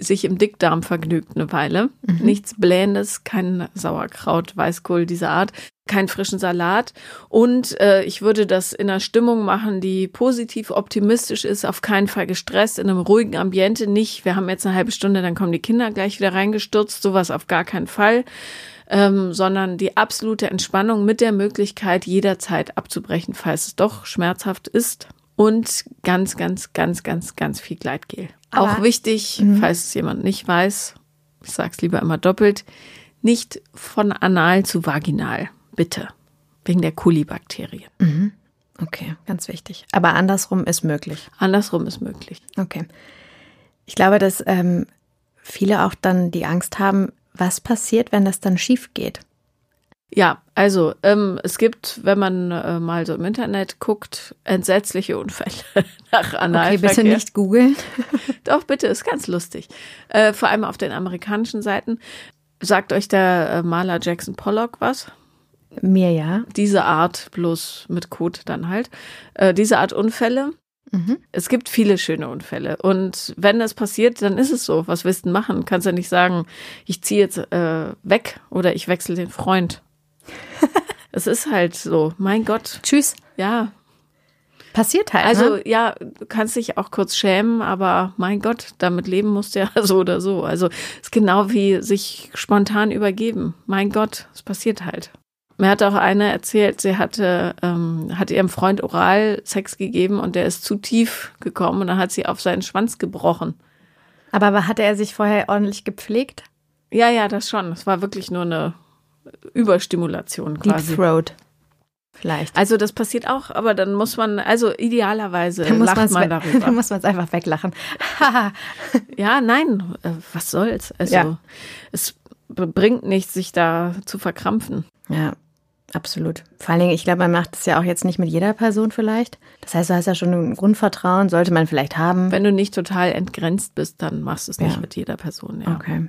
sich im Dickdarm vergnügt eine Weile. Mhm. Nichts Blähendes, kein Sauerkraut, Weißkohl dieser Art, keinen frischen Salat. Und äh, ich würde das in einer Stimmung machen, die positiv optimistisch ist, auf keinen Fall gestresst, in einem ruhigen Ambiente nicht. Wir haben jetzt eine halbe Stunde, dann kommen die Kinder gleich wieder reingestürzt, sowas auf gar keinen Fall. Ähm, sondern die absolute Entspannung mit der Möglichkeit, jederzeit abzubrechen, falls es doch schmerzhaft ist. Und ganz, ganz, ganz, ganz, ganz viel Gleitgel. Aber, Auch wichtig, mhm. falls es jemand nicht weiß, ich sage es lieber immer doppelt, nicht von anal zu vaginal, bitte, wegen der Kolibakterien. Mhm. Okay, ganz wichtig. Aber andersrum ist möglich. Andersrum ist möglich. Okay. Ich glaube, dass ähm, viele auch dann die Angst haben, was passiert, wenn das dann schief geht. Ja, also ähm, es gibt, wenn man äh, mal so im Internet guckt, entsetzliche Unfälle nach Analverkehr. Okay, bitte nicht googeln. Doch, bitte, ist ganz lustig. Äh, vor allem auf den amerikanischen Seiten. Sagt euch der äh, Maler Jackson Pollock was? Mir ja. Diese Art, bloß mit Code dann halt. Äh, diese Art Unfälle. Mhm. Es gibt viele schöne Unfälle. Und wenn das passiert, dann ist es so. Was willst du machen? Kannst ja nicht sagen, ich ziehe jetzt äh, weg oder ich wechsle den Freund es ist halt so, mein Gott. Tschüss. Ja. Passiert halt. Also ne? ja, du kannst dich auch kurz schämen, aber mein Gott, damit leben musst du ja so oder so. Also es ist genau wie sich spontan übergeben. Mein Gott, es passiert halt. Mir hat auch eine erzählt, sie hatte, ähm, hat ihrem Freund oral Sex gegeben und der ist zu tief gekommen und dann hat sie auf seinen Schwanz gebrochen. Aber hatte er sich vorher ordentlich gepflegt? Ja, ja, das schon. Es war wirklich nur eine Überstimulation quasi. Deep Throat. Vielleicht. Also das passiert auch, aber dann muss man, also idealerweise dann lacht man darüber. Dann muss man es einfach weglachen. ja, nein, äh, was soll's? Also ja. es bringt nichts, sich da zu verkrampfen. Ja, absolut. Vor allen Dingen, ich glaube, man macht es ja auch jetzt nicht mit jeder Person vielleicht. Das heißt, du hast ja schon ein Grundvertrauen, sollte man vielleicht haben. Wenn du nicht total entgrenzt bist, dann machst du es nicht ja. mit jeder Person, ja. Okay.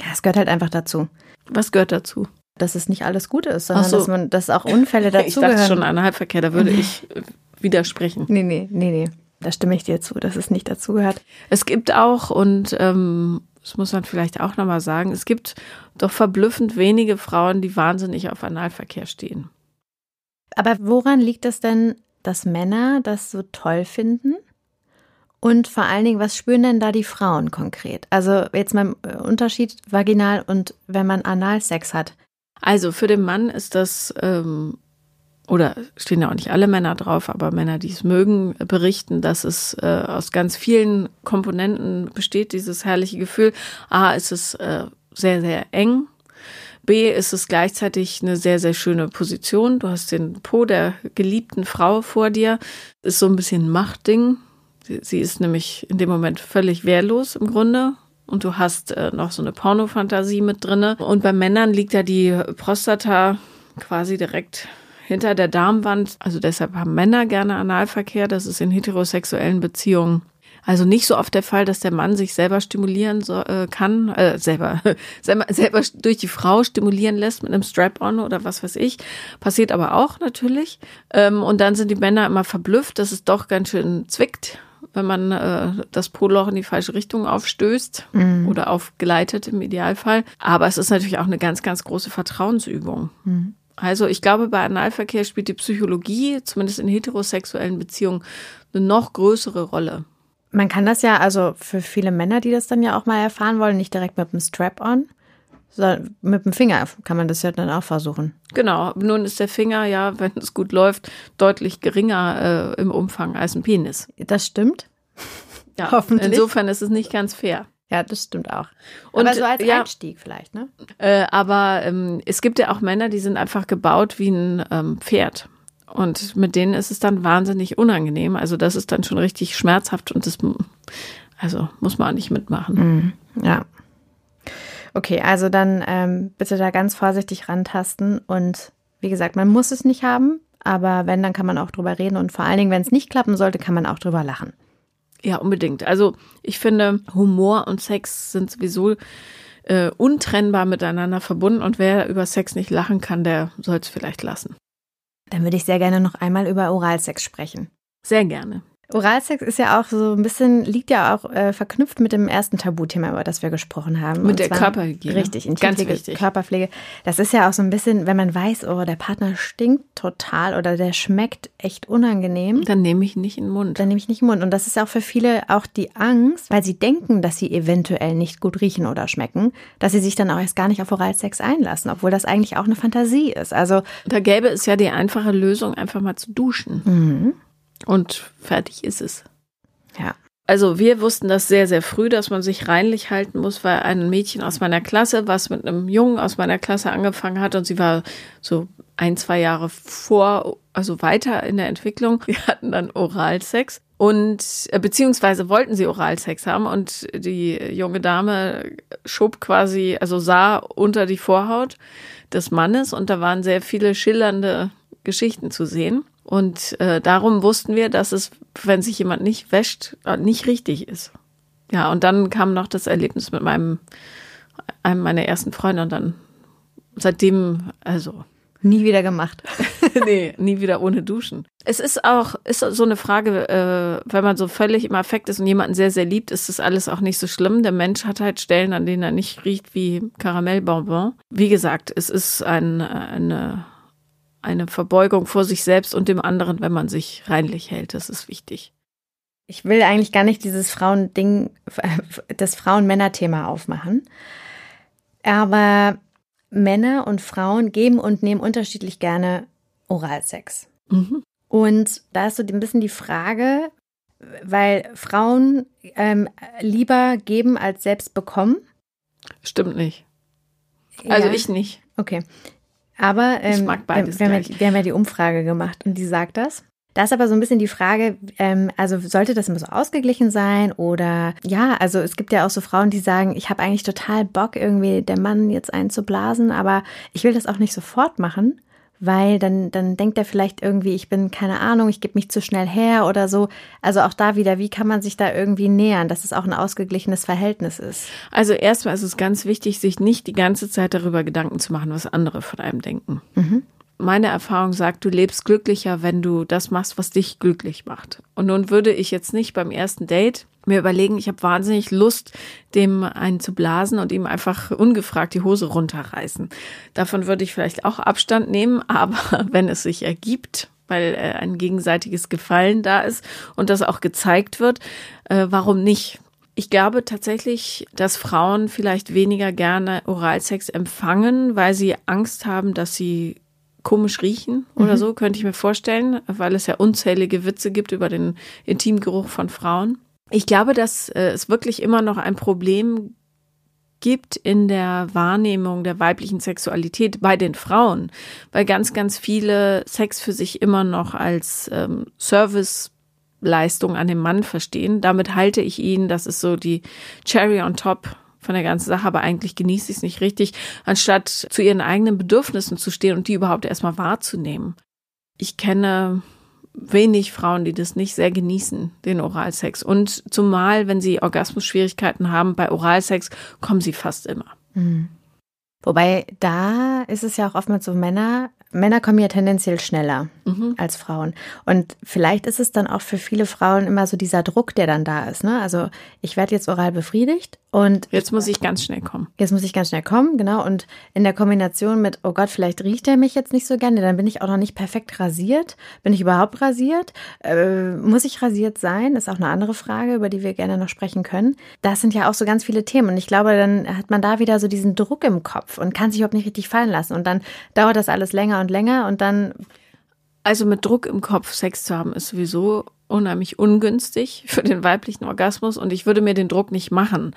Ja, es gehört halt einfach dazu. Was gehört dazu? Dass es nicht alles gut ist, sondern so. dass man, dass auch Unfälle dazu Ich dachte schon an Halbverkehr, da würde ich widersprechen. Nee, nee, nee, nee. Da stimme ich dir zu, dass es nicht dazugehört. Es gibt auch, und ähm, das muss man vielleicht auch nochmal sagen, es gibt doch verblüffend wenige Frauen, die wahnsinnig auf Analverkehr stehen. Aber woran liegt es denn, dass Männer das so toll finden? Und vor allen Dingen, was spüren denn da die Frauen konkret? Also jetzt mal äh, Unterschied vaginal und wenn man Analsex hat. Also für den Mann ist das, ähm, oder stehen ja auch nicht alle Männer drauf, aber Männer, die es mögen, berichten, dass es äh, aus ganz vielen Komponenten besteht, dieses herrliche Gefühl. A, ist es äh, sehr, sehr eng. B, ist es gleichzeitig eine sehr, sehr schöne Position. Du hast den Po der geliebten Frau vor dir. Ist so ein bisschen Machtding. Sie ist nämlich in dem Moment völlig wehrlos im Grunde. Und du hast äh, noch so eine Pornofantasie mit drinne. Und bei Männern liegt ja die Prostata quasi direkt hinter der Darmwand. Also deshalb haben Männer gerne Analverkehr. Das ist in heterosexuellen Beziehungen also nicht so oft der Fall, dass der Mann sich selber stimulieren so, äh, kann, äh, selber, selber, selber durch die Frau stimulieren lässt mit einem Strap-on oder was weiß ich. Passiert aber auch natürlich. Ähm, und dann sind die Männer immer verblüfft, dass es doch ganz schön zwickt wenn man äh, das Poloch in die falsche Richtung aufstößt mhm. oder aufgleitet im Idealfall. Aber es ist natürlich auch eine ganz, ganz große Vertrauensübung. Mhm. Also ich glaube, bei Analverkehr spielt die Psychologie, zumindest in heterosexuellen Beziehungen, eine noch größere Rolle. Man kann das ja, also für viele Männer, die das dann ja auch mal erfahren wollen, nicht direkt mit dem Strap-on, mit dem Finger kann man das ja dann auch versuchen. Genau, nun ist der Finger ja, wenn es gut läuft, deutlich geringer äh, im Umfang als ein Penis. Das stimmt. Ja, hoffentlich. Insofern ist es nicht ganz fair. Ja, das stimmt auch. Und, aber so als ja, Einstieg vielleicht, ne? Äh, aber ähm, es gibt ja auch Männer, die sind einfach gebaut wie ein ähm, Pferd. Und mit denen ist es dann wahnsinnig unangenehm. Also das ist dann schon richtig schmerzhaft und das also muss man auch nicht mitmachen. Mhm. Ja. Okay, also dann ähm, bitte da ganz vorsichtig rantasten und wie gesagt, man muss es nicht haben, aber wenn, dann kann man auch drüber reden und vor allen Dingen, wenn es nicht klappen sollte, kann man auch drüber lachen. Ja, unbedingt. Also ich finde, Humor und Sex sind sowieso äh, untrennbar miteinander verbunden und wer über Sex nicht lachen kann, der soll es vielleicht lassen. Dann würde ich sehr gerne noch einmal über Oralsex sprechen. Sehr gerne. Oralsex ist ja auch so ein bisschen, liegt ja auch äh, verknüpft mit dem ersten Tabuthema, über das wir gesprochen haben. Mit der Körperhygiene. Richtig, Ganz wichtig. Körperpflege. Das ist ja auch so ein bisschen, wenn man weiß, oh, der Partner stinkt total oder der schmeckt echt unangenehm. Dann nehme ich nicht in den Mund. Dann nehme ich nicht in den Mund. Und das ist auch für viele auch die Angst, weil sie denken, dass sie eventuell nicht gut riechen oder schmecken, dass sie sich dann auch erst gar nicht auf Oralsex einlassen, obwohl das eigentlich auch eine Fantasie ist. Also da gäbe es ja die einfache Lösung, einfach mal zu duschen. Mhm. Und fertig ist es. Ja. Also wir wussten das sehr, sehr früh, dass man sich reinlich halten muss, weil ein Mädchen aus meiner Klasse, was mit einem Jungen aus meiner Klasse angefangen hat und sie war so ein, zwei Jahre vor, also weiter in der Entwicklung. Wir hatten dann Oralsex und äh, beziehungsweise wollten sie Oralsex haben und die junge Dame schob quasi, also sah unter die Vorhaut des Mannes und da waren sehr viele schillernde Geschichten zu sehen. Und äh, darum wussten wir, dass es, wenn sich jemand nicht wäscht, äh, nicht richtig ist. Ja, und dann kam noch das Erlebnis mit meinem, einem meiner ersten Freunde und dann seitdem, also. Nie wieder gemacht. nee, nie wieder ohne Duschen. Es ist auch, ist so eine Frage, äh, wenn man so völlig im Affekt ist und jemanden sehr, sehr liebt, ist das alles auch nicht so schlimm. Der Mensch hat halt Stellen, an denen er nicht riecht wie Karamellbonbon. Wie gesagt, es ist ein, eine eine Verbeugung vor sich selbst und dem anderen, wenn man sich reinlich hält. Das ist wichtig. Ich will eigentlich gar nicht dieses Frauending, das Frauen-Männer-Thema aufmachen. Aber Männer und Frauen geben und nehmen unterschiedlich gerne Oralsex. Mhm. Und da ist so ein bisschen die Frage, weil Frauen ähm, lieber geben als selbst bekommen. Stimmt nicht. Also ja. ich nicht. Okay. Aber ähm, ich mag beides wir, haben ja, wir haben ja die Umfrage gemacht und die sagt das. Da ist aber so ein bisschen die Frage, ähm, also sollte das immer so ausgeglichen sein oder ja, also es gibt ja auch so Frauen, die sagen, ich habe eigentlich total Bock, irgendwie der Mann jetzt einzublasen, aber ich will das auch nicht sofort machen weil dann, dann denkt er vielleicht irgendwie, ich bin keine Ahnung, ich gebe mich zu schnell her oder so. Also auch da wieder, wie kann man sich da irgendwie nähern, dass es auch ein ausgeglichenes Verhältnis ist? Also erstmal ist es ganz wichtig, sich nicht die ganze Zeit darüber Gedanken zu machen, was andere von einem denken. Mhm meine Erfahrung sagt, du lebst glücklicher, wenn du das machst, was dich glücklich macht. Und nun würde ich jetzt nicht beim ersten Date mir überlegen, ich habe wahnsinnig Lust, dem einen zu blasen und ihm einfach ungefragt die Hose runterreißen. Davon würde ich vielleicht auch Abstand nehmen, aber wenn es sich ergibt, weil äh, ein gegenseitiges Gefallen da ist und das auch gezeigt wird, äh, warum nicht? Ich glaube tatsächlich, dass Frauen vielleicht weniger gerne Oralsex empfangen, weil sie Angst haben, dass sie komisch riechen oder mhm. so, könnte ich mir vorstellen, weil es ja unzählige Witze gibt über den Intimgeruch von Frauen. Ich glaube, dass äh, es wirklich immer noch ein Problem gibt in der Wahrnehmung der weiblichen Sexualität bei den Frauen, weil ganz, ganz viele Sex für sich immer noch als ähm, Serviceleistung an den Mann verstehen. Damit halte ich ihn, das ist so die Cherry on top von der ganzen Sache, aber eigentlich genieße ich es nicht richtig, anstatt zu ihren eigenen Bedürfnissen zu stehen und die überhaupt erstmal wahrzunehmen. Ich kenne wenig Frauen, die das nicht sehr genießen, den Oralsex. Und zumal, wenn sie Orgasmusschwierigkeiten haben, bei Oralsex kommen sie fast immer. Mhm. Wobei da ist es ja auch oftmals so, Männer Männer kommen ja tendenziell schneller mhm. als Frauen. Und vielleicht ist es dann auch für viele Frauen immer so dieser Druck, der dann da ist. Ne? Also ich werde jetzt oral befriedigt und jetzt muss ich ganz schnell kommen. Jetzt muss ich ganz schnell kommen, genau. Und in der Kombination mit, oh Gott, vielleicht riecht er mich jetzt nicht so gerne, dann bin ich auch noch nicht perfekt rasiert. Bin ich überhaupt rasiert? Äh, muss ich rasiert sein? Das ist auch eine andere Frage, über die wir gerne noch sprechen können. Das sind ja auch so ganz viele Themen. Und ich glaube, dann hat man da wieder so diesen Druck im Kopf und kann sich überhaupt nicht richtig fallen lassen. Und dann dauert das alles länger und und länger und dann. Also mit Druck im Kopf Sex zu haben, ist sowieso unheimlich ungünstig für den weiblichen Orgasmus und ich würde mir den Druck nicht machen,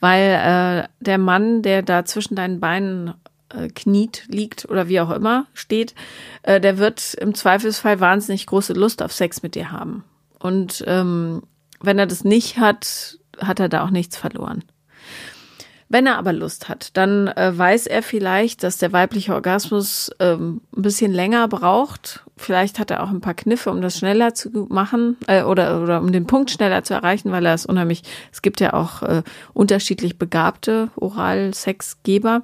weil äh, der Mann, der da zwischen deinen Beinen äh, kniet, liegt oder wie auch immer steht, äh, der wird im Zweifelsfall wahnsinnig große Lust auf Sex mit dir haben. Und ähm, wenn er das nicht hat, hat er da auch nichts verloren. Wenn er aber Lust hat, dann äh, weiß er vielleicht, dass der weibliche Orgasmus ähm, ein bisschen länger braucht. Vielleicht hat er auch ein paar Kniffe, um das schneller zu machen äh, oder, oder um den Punkt schneller zu erreichen, weil er es unheimlich, es gibt ja auch äh, unterschiedlich begabte Oralsexgeber,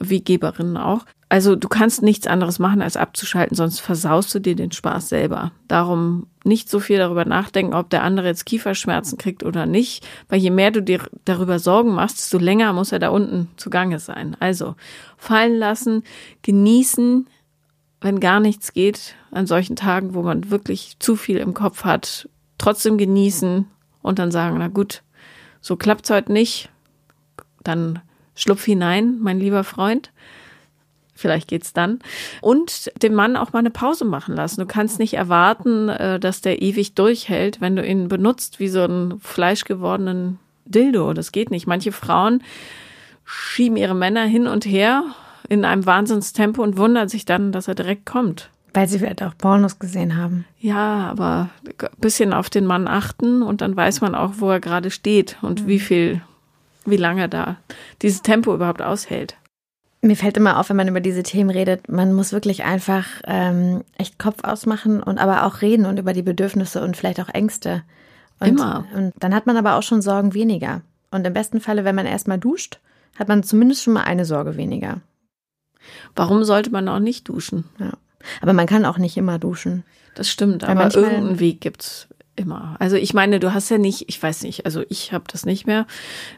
wie Geberinnen auch. Also du kannst nichts anderes machen, als abzuschalten, sonst versaust du dir den Spaß selber. Darum nicht so viel darüber nachdenken, ob der andere jetzt Kieferschmerzen kriegt oder nicht, weil je mehr du dir darüber Sorgen machst, desto länger muss er da unten zugange sein. Also fallen lassen, genießen, wenn gar nichts geht, an solchen Tagen, wo man wirklich zu viel im Kopf hat, trotzdem genießen und dann sagen, na gut, so klappt's heute nicht, dann schlupf hinein, mein lieber Freund. Vielleicht geht's dann. Und dem Mann auch mal eine Pause machen lassen. Du kannst nicht erwarten, äh, dass der ewig durchhält, wenn du ihn benutzt wie so einen fleischgewordenen Dildo. Das geht nicht. Manche Frauen schieben ihre Männer hin und her in einem Wahnsinnstempo und wundern sich dann, dass er direkt kommt. Weil sie vielleicht auch Pornos gesehen haben. Ja, aber ein bisschen auf den Mann achten und dann weiß man auch, wo er gerade steht und mhm. wie viel, wie lange da dieses Tempo überhaupt aushält. Mir fällt immer auf, wenn man über diese Themen redet, man muss wirklich einfach ähm, echt Kopf ausmachen und aber auch reden und über die Bedürfnisse und vielleicht auch Ängste. Und, immer. Und dann hat man aber auch schon Sorgen weniger. Und im besten Falle, wenn man erstmal duscht, hat man zumindest schon mal eine Sorge weniger. Warum sollte man auch nicht duschen? Ja. Aber man kann auch nicht immer duschen. Das stimmt, Weil aber irgendeinen Weg gibt's immer. Also ich meine, du hast ja nicht, ich weiß nicht, also ich habe das nicht mehr,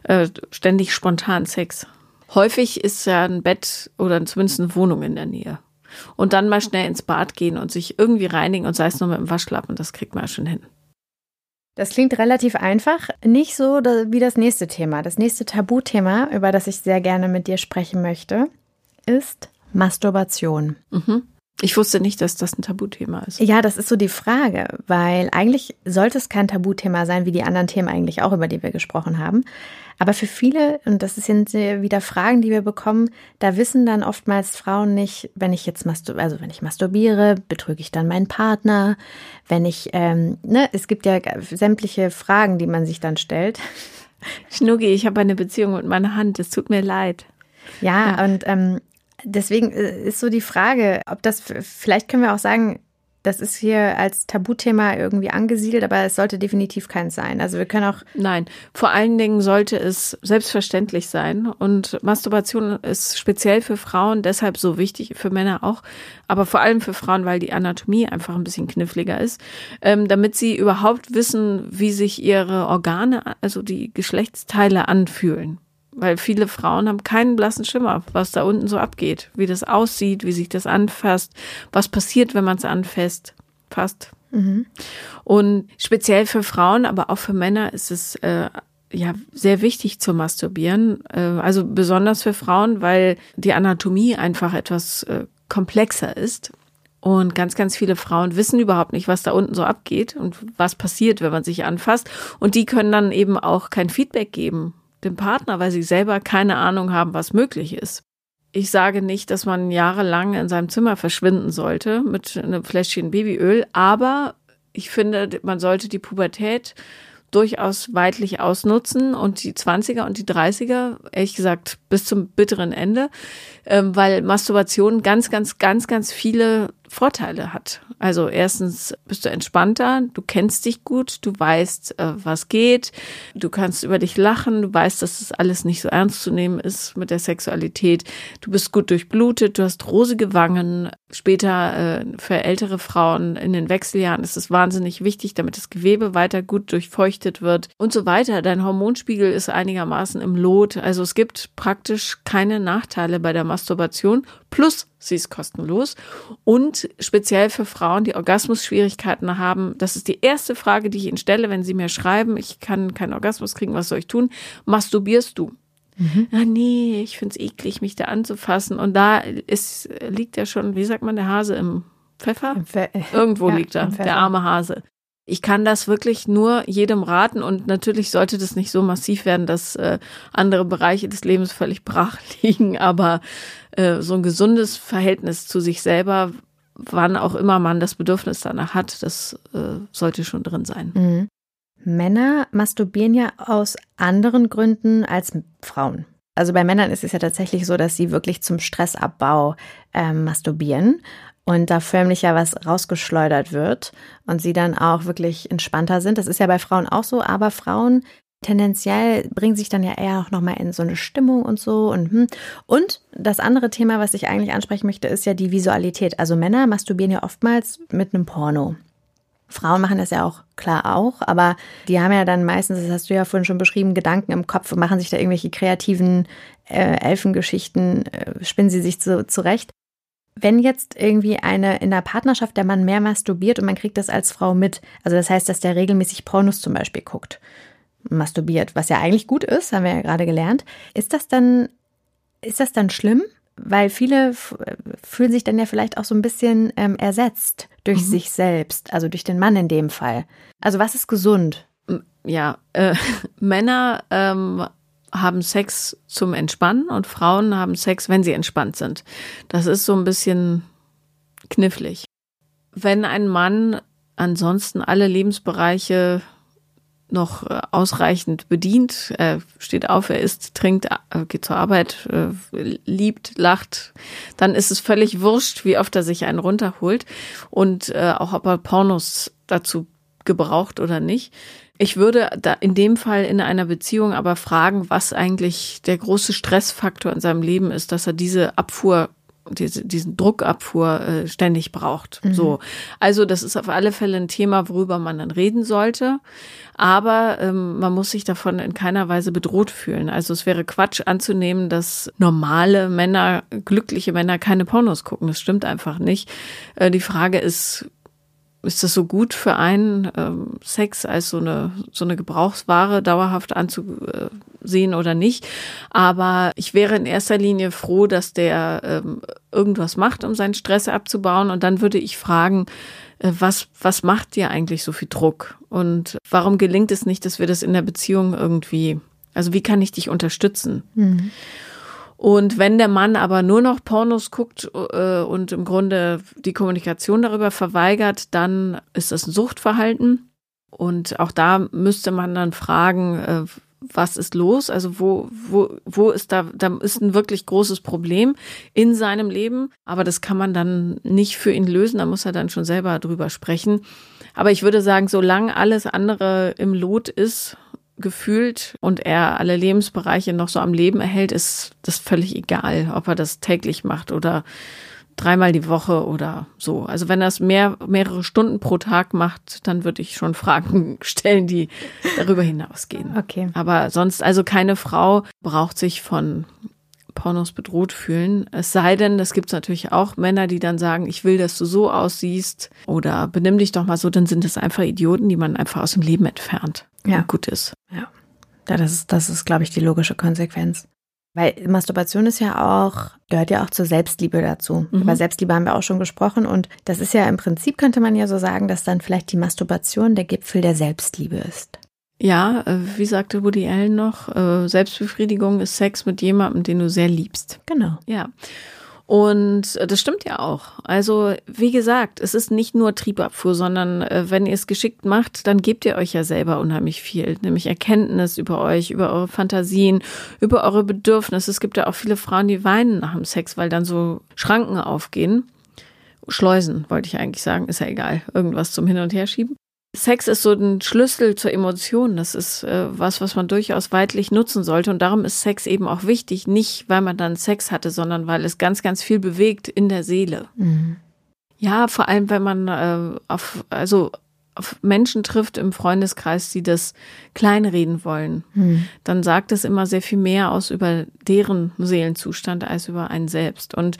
äh, ständig spontan Sex. Häufig ist ja ein Bett oder zumindest eine Wohnung in der Nähe. Und dann mal schnell ins Bad gehen und sich irgendwie reinigen und sei es nur mit dem Waschlappen, das kriegt man ja schon hin. Das klingt relativ einfach, nicht so wie das nächste Thema. Das nächste Tabuthema, über das ich sehr gerne mit dir sprechen möchte, ist Masturbation. Mhm. Ich wusste nicht, dass das ein Tabuthema ist. Ja, das ist so die Frage, weil eigentlich sollte es kein Tabuthema sein, wie die anderen Themen eigentlich auch, über die wir gesprochen haben. Aber für viele, und das sind wieder Fragen, die wir bekommen, da wissen dann oftmals Frauen nicht, wenn ich jetzt mastur also wenn ich masturbiere, betrüge ich dann meinen Partner, wenn ich, ähm, ne, es gibt ja sämtliche Fragen, die man sich dann stellt. Schnucki, ich habe eine Beziehung mit meiner Hand, es tut mir leid. Ja, ja. und ähm, deswegen äh, ist so die Frage, ob das, vielleicht können wir auch sagen, das ist hier als Tabuthema irgendwie angesiedelt, aber es sollte definitiv keins sein. Also wir können auch. Nein, vor allen Dingen sollte es selbstverständlich sein. Und Masturbation ist speziell für Frauen deshalb so wichtig, für Männer auch, aber vor allem für Frauen, weil die Anatomie einfach ein bisschen kniffliger ist, ähm, damit sie überhaupt wissen, wie sich ihre Organe, also die Geschlechtsteile anfühlen. Weil viele Frauen haben keinen blassen Schimmer, was da unten so abgeht, wie das aussieht, wie sich das anfasst, was passiert, wenn man es anfasst, fasst. Mhm. Und speziell für Frauen, aber auch für Männer ist es äh, ja sehr wichtig zu masturbieren. Äh, also besonders für Frauen, weil die Anatomie einfach etwas äh, komplexer ist. Und ganz, ganz viele Frauen wissen überhaupt nicht, was da unten so abgeht und was passiert, wenn man sich anfasst. Und die können dann eben auch kein Feedback geben dem Partner, weil sie selber keine Ahnung haben, was möglich ist. Ich sage nicht, dass man jahrelang in seinem Zimmer verschwinden sollte mit einem Fläschchen Babyöl, aber ich finde, man sollte die Pubertät durchaus weitlich ausnutzen und die 20er und die 30er, ehrlich gesagt, bis zum bitteren Ende, ähm, weil Masturbation ganz, ganz, ganz, ganz viele Vorteile hat. Also erstens bist du entspannter, du kennst dich gut, du weißt, äh, was geht, du kannst über dich lachen, du weißt, dass das alles nicht so ernst zu nehmen ist mit der Sexualität. Du bist gut durchblutet, du hast rosige Wangen. Später äh, für ältere Frauen in den Wechseljahren ist es wahnsinnig wichtig, damit das Gewebe weiter gut durchfeuchtet wird und so weiter. Dein Hormonspiegel ist einigermaßen im Lot. Also es gibt praktisch keine Nachteile bei der Masturbation. Plus sie ist kostenlos. Und speziell für Frauen, die Orgasmusschwierigkeiten haben, das ist die erste Frage, die ich Ihnen stelle, wenn Sie mir schreiben, ich kann keinen Orgasmus kriegen, was soll ich tun? Masturbierst du? Mhm. Ah, nee, ich finde es eklig, mich da anzufassen. Und da ist, liegt ja schon, wie sagt man, der Hase im Pfeffer? Im Pfe Irgendwo ja, liegt er, der arme Hase. Ich kann das wirklich nur jedem raten und natürlich sollte das nicht so massiv werden, dass äh, andere Bereiche des Lebens völlig brach liegen, aber äh, so ein gesundes Verhältnis zu sich selber, wann auch immer man das Bedürfnis danach hat, das äh, sollte schon drin sein. Mhm. Männer masturbieren ja aus anderen Gründen als Frauen. Also bei Männern ist es ja tatsächlich so, dass sie wirklich zum Stressabbau ähm, masturbieren und da förmlich ja was rausgeschleudert wird und sie dann auch wirklich entspannter sind. Das ist ja bei Frauen auch so, aber Frauen tendenziell bringen sich dann ja eher auch nochmal in so eine Stimmung und so. Und, hm. und das andere Thema, was ich eigentlich ansprechen möchte, ist ja die Visualität. Also Männer masturbieren ja oftmals mit einem Porno. Frauen machen das ja auch klar auch, aber die haben ja dann meistens, das hast du ja vorhin schon beschrieben, Gedanken im Kopf und machen sich da irgendwelche kreativen äh, Elfengeschichten, äh, spinnen sie sich so zurecht. Wenn jetzt irgendwie eine in der Partnerschaft der Mann mehr masturbiert und man kriegt das als Frau mit, also das heißt, dass der regelmäßig Pornos zum Beispiel guckt, masturbiert, was ja eigentlich gut ist, haben wir ja gerade gelernt, ist das dann, ist das dann schlimm? Weil viele fühlen sich dann ja vielleicht auch so ein bisschen ähm, ersetzt durch mhm. sich selbst, also durch den Mann in dem Fall. Also was ist gesund? Ja, äh, Männer ähm, haben Sex zum Entspannen und Frauen haben Sex, wenn sie entspannt sind. Das ist so ein bisschen knifflig. Wenn ein Mann ansonsten alle Lebensbereiche noch äh, ausreichend bedient, er steht auf, er isst, trinkt, äh, geht zur Arbeit, äh, liebt, lacht, dann ist es völlig wurscht, wie oft er sich einen runterholt. Und auch ob er Pornos dazu gebraucht oder nicht. Ich würde da in dem Fall in einer Beziehung aber fragen, was eigentlich der große Stressfaktor in seinem Leben ist, dass er diese Abfuhr diese, diesen Druckabfuhr äh, ständig braucht. Mhm. So, also das ist auf alle Fälle ein Thema, worüber man dann reden sollte. Aber ähm, man muss sich davon in keiner Weise bedroht fühlen. Also es wäre Quatsch anzunehmen, dass normale Männer, glückliche Männer keine Pornos gucken. Das stimmt einfach nicht. Äh, die Frage ist, ist das so gut für einen, ähm, Sex als so eine, so eine Gebrauchsware dauerhaft anzusehen oder nicht. Aber ich wäre in erster Linie froh, dass der ähm, irgendwas macht, um seinen Stress abzubauen. Und dann würde ich fragen, äh, was, was macht dir eigentlich so viel Druck? Und warum gelingt es nicht, dass wir das in der Beziehung irgendwie, also wie kann ich dich unterstützen? Mhm. Und wenn der Mann aber nur noch Pornos guckt äh, und im Grunde die Kommunikation darüber verweigert, dann ist das ein Suchtverhalten. Und auch da müsste man dann fragen, äh, was ist los? Also wo, wo, wo ist da, da ist ein wirklich großes Problem in seinem Leben. Aber das kann man dann nicht für ihn lösen. Da muss er dann schon selber drüber sprechen. Aber ich würde sagen, solange alles andere im Lot ist, gefühlt und er alle Lebensbereiche noch so am Leben erhält, ist das völlig egal, ob er das täglich macht oder dreimal die Woche oder so. Also wenn er es mehr, mehrere Stunden pro Tag macht, dann würde ich schon Fragen stellen, die darüber hinausgehen. Okay. Aber sonst, also keine Frau braucht sich von Pornos bedroht fühlen. Es sei denn, das gibt es natürlich auch Männer, die dann sagen, ich will, dass du so aussiehst oder benimm dich doch mal so, dann sind es einfach Idioten, die man einfach aus dem Leben entfernt ja. gut ist. Ja. ja das ist, das ist, glaube ich, die logische Konsequenz. Weil Masturbation ist ja auch, gehört ja auch zur Selbstliebe dazu. Mhm. Über Selbstliebe haben wir auch schon gesprochen. Und das ist ja im Prinzip, könnte man ja so sagen, dass dann vielleicht die Masturbation der Gipfel der Selbstliebe ist. Ja, äh, wie sagte Woody Allen noch, äh, Selbstbefriedigung ist Sex mit jemandem, den du sehr liebst. Genau. Ja. Und äh, das stimmt ja auch. Also, wie gesagt, es ist nicht nur Triebabfuhr, sondern äh, wenn ihr es geschickt macht, dann gebt ihr euch ja selber unheimlich viel, nämlich Erkenntnis über euch, über eure Fantasien, über eure Bedürfnisse. Es gibt ja auch viele Frauen, die weinen nach dem Sex, weil dann so Schranken aufgehen. Schleusen, wollte ich eigentlich sagen, ist ja egal. Irgendwas zum Hin- und Herschieben. Sex ist so ein Schlüssel zur Emotion. Das ist äh, was, was man durchaus weitlich nutzen sollte. Und darum ist Sex eben auch wichtig. Nicht, weil man dann Sex hatte, sondern weil es ganz, ganz viel bewegt in der Seele. Mhm. Ja, vor allem, wenn man äh, auf, also auf Menschen trifft im Freundeskreis, die das kleinreden wollen, mhm. dann sagt es immer sehr viel mehr aus über deren Seelenzustand als über einen selbst. Und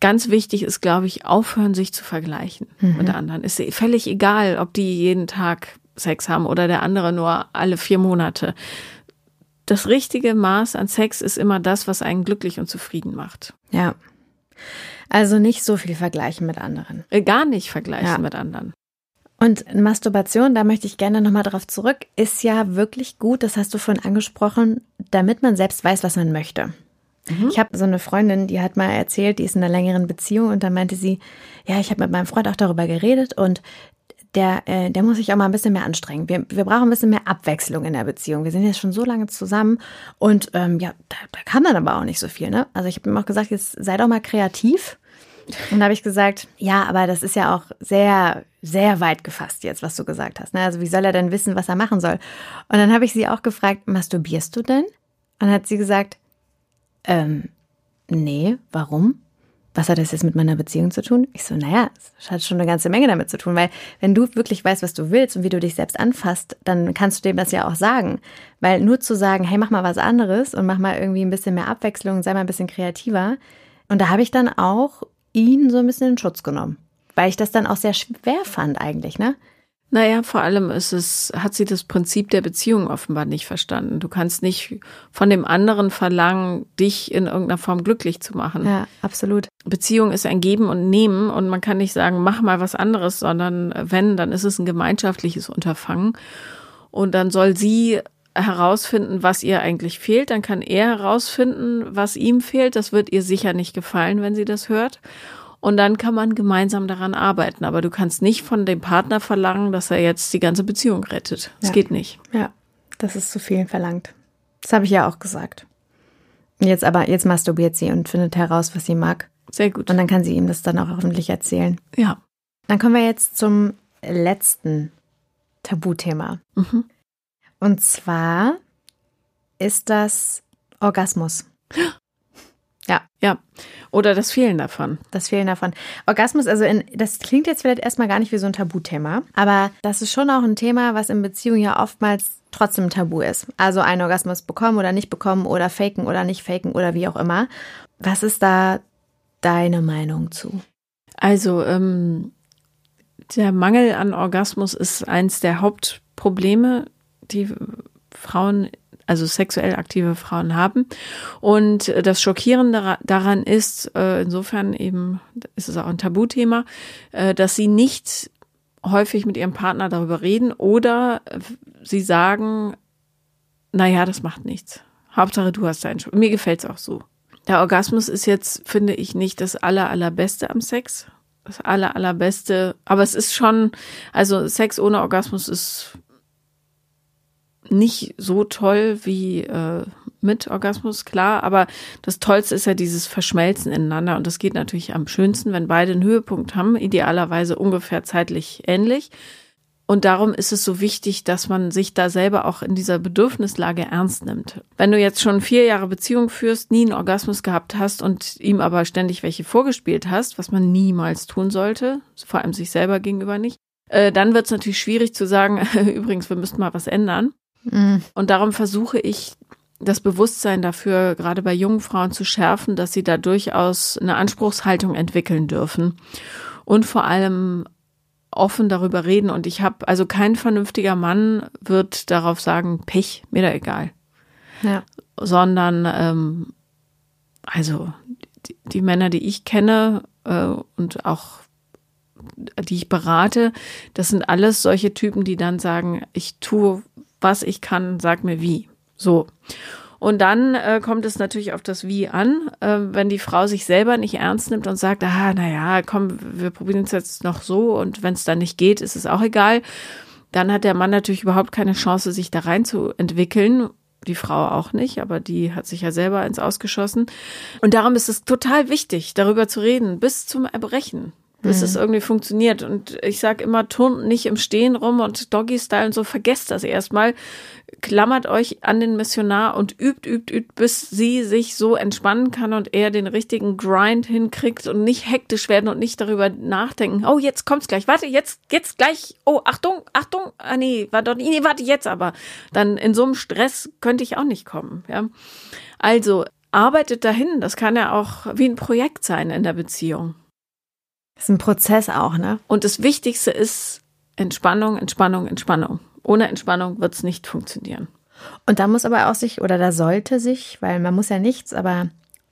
ganz wichtig ist, glaube ich, aufhören, sich zu vergleichen mhm. mit anderen. Ist völlig egal, ob die jeden Tag Sex haben oder der andere nur alle vier Monate. Das richtige Maß an Sex ist immer das, was einen glücklich und zufrieden macht. Ja. Also nicht so viel vergleichen mit anderen. Äh, gar nicht vergleichen ja. mit anderen. Und Masturbation, da möchte ich gerne nochmal drauf zurück, ist ja wirklich gut, das hast du vorhin angesprochen, damit man selbst weiß, was man möchte. Mhm. Ich habe so eine Freundin, die hat mal erzählt, die ist in einer längeren Beziehung und dann meinte sie, ja, ich habe mit meinem Freund auch darüber geredet und der, äh, der muss sich auch mal ein bisschen mehr anstrengen. Wir, wir brauchen ein bisschen mehr Abwechslung in der Beziehung. Wir sind jetzt schon so lange zusammen und ähm, ja, da, da kam dann aber auch nicht so viel. Ne? Also ich habe ihm auch gesagt, jetzt sei doch mal kreativ Und da habe ich gesagt, ja, aber das ist ja auch sehr, sehr weit gefasst jetzt, was du gesagt hast. Ne? Also wie soll er denn wissen, was er machen soll? Und dann habe ich sie auch gefragt, masturbierst du denn? Und dann hat sie gesagt, ähm, nee, warum? was hat das jetzt mit meiner Beziehung zu tun? Ich so, naja, es hat schon eine ganze Menge damit zu tun, weil wenn du wirklich weißt, was du willst und wie du dich selbst anfasst, dann kannst du dem das ja auch sagen. Weil nur zu sagen, hey, mach mal was anderes und mach mal irgendwie ein bisschen mehr Abwechslung, sei mal ein bisschen kreativer. Und da habe ich dann auch ihn so ein bisschen in Schutz genommen. Weil ich das dann auch sehr schwer fand eigentlich, ne? Naja, vor allem ist es, hat sie das Prinzip der Beziehung offenbar nicht verstanden. Du kannst nicht von dem anderen verlangen, dich in irgendeiner Form glücklich zu machen. Ja, absolut. Beziehung ist ein Geben und Nehmen und man kann nicht sagen, mach mal was anderes, sondern wenn, dann ist es ein gemeinschaftliches Unterfangen. Und dann soll sie herausfinden, was ihr eigentlich fehlt. Dann kann er herausfinden, was ihm fehlt. Das wird ihr sicher nicht gefallen, wenn sie das hört. Und dann kann man gemeinsam daran arbeiten. Aber du kannst nicht von dem Partner verlangen, dass er jetzt die ganze Beziehung rettet. Das ja. geht nicht. Ja, das ist zu viel verlangt. Das habe ich ja auch gesagt. Jetzt aber, jetzt masturbiert sie und findet heraus, was sie mag. Sehr gut. Und dann kann sie ihm das dann auch öffentlich erzählen. Ja. Dann kommen wir jetzt zum letzten Tabuthema. Mhm. Und zwar ist das Orgasmus. Ja. Ja. Oder das Fehlen davon. Das Fehlen davon. Orgasmus, also in, das klingt jetzt vielleicht erstmal gar nicht wie so ein Tabuthema, aber das ist schon auch ein Thema, was in Beziehungen ja oftmals trotzdem tabu ist. Also einen Orgasmus bekommen oder nicht bekommen oder faken oder nicht faken oder wie auch immer. Was ist da deine Meinung zu? Also, ähm, der Mangel an Orgasmus ist eins der Hauptprobleme, die Frauen also sexuell aktive Frauen haben. Und das Schockierende daran ist, äh, insofern eben ist es auch ein Tabuthema, äh, dass sie nicht häufig mit ihrem Partner darüber reden oder sie sagen, naja, das macht nichts. Hauptsache, du hast deinen Schock. Mir gefällt es auch so. Der Orgasmus ist jetzt, finde ich, nicht das aller, allerbeste am Sex. Das aller, allerbeste. Aber es ist schon, also Sex ohne Orgasmus ist nicht so toll wie äh, mit Orgasmus, klar, aber das Tollste ist ja dieses Verschmelzen ineinander und das geht natürlich am schönsten, wenn beide einen Höhepunkt haben, idealerweise ungefähr zeitlich ähnlich. Und darum ist es so wichtig, dass man sich da selber auch in dieser Bedürfnislage ernst nimmt. Wenn du jetzt schon vier Jahre Beziehung führst, nie einen Orgasmus gehabt hast und ihm aber ständig welche vorgespielt hast, was man niemals tun sollte, vor allem sich selber gegenüber nicht, äh, dann wird es natürlich schwierig zu sagen, übrigens, wir müssten mal was ändern. Mhm. Und darum versuche ich, das Bewusstsein dafür gerade bei jungen Frauen zu schärfen, dass sie da durchaus eine Anspruchshaltung entwickeln dürfen und vor allem offen darüber reden. Und ich habe, also kein vernünftiger Mann wird darauf sagen, Pech, mir da egal. Ja. Sondern, ähm, also die, die Männer, die ich kenne äh, und auch die ich berate, das sind alles solche Typen, die dann sagen, ich tue was ich kann, sag mir wie. So. Und dann äh, kommt es natürlich auf das Wie an, äh, wenn die Frau sich selber nicht ernst nimmt und sagt, ah, naja, komm, wir probieren es jetzt noch so und wenn es dann nicht geht, ist es auch egal. Dann hat der Mann natürlich überhaupt keine Chance, sich da rein zu entwickeln. Die Frau auch nicht, aber die hat sich ja selber ins Ausgeschossen. Und darum ist es total wichtig, darüber zu reden, bis zum Erbrechen bis mhm. es irgendwie funktioniert. Und ich sag immer, turnt nicht im Stehen rum und Doggy-Style und so, vergesst das erstmal. Klammert euch an den Missionar und übt, übt, übt, bis sie sich so entspannen kann und er den richtigen Grind hinkriegt und nicht hektisch werden und nicht darüber nachdenken. Oh, jetzt kommt's gleich. Warte, jetzt, jetzt gleich. Oh, Achtung, Achtung. Ah, nee, war doch, nee, warte jetzt aber. Dann in so einem Stress könnte ich auch nicht kommen, ja. Also, arbeitet dahin. Das kann ja auch wie ein Projekt sein in der Beziehung. Das ist ein Prozess auch, ne? Und das Wichtigste ist Entspannung, Entspannung, Entspannung. Ohne Entspannung wird es nicht funktionieren. Und da muss aber auch sich, oder da sollte sich, weil man muss ja nichts, aber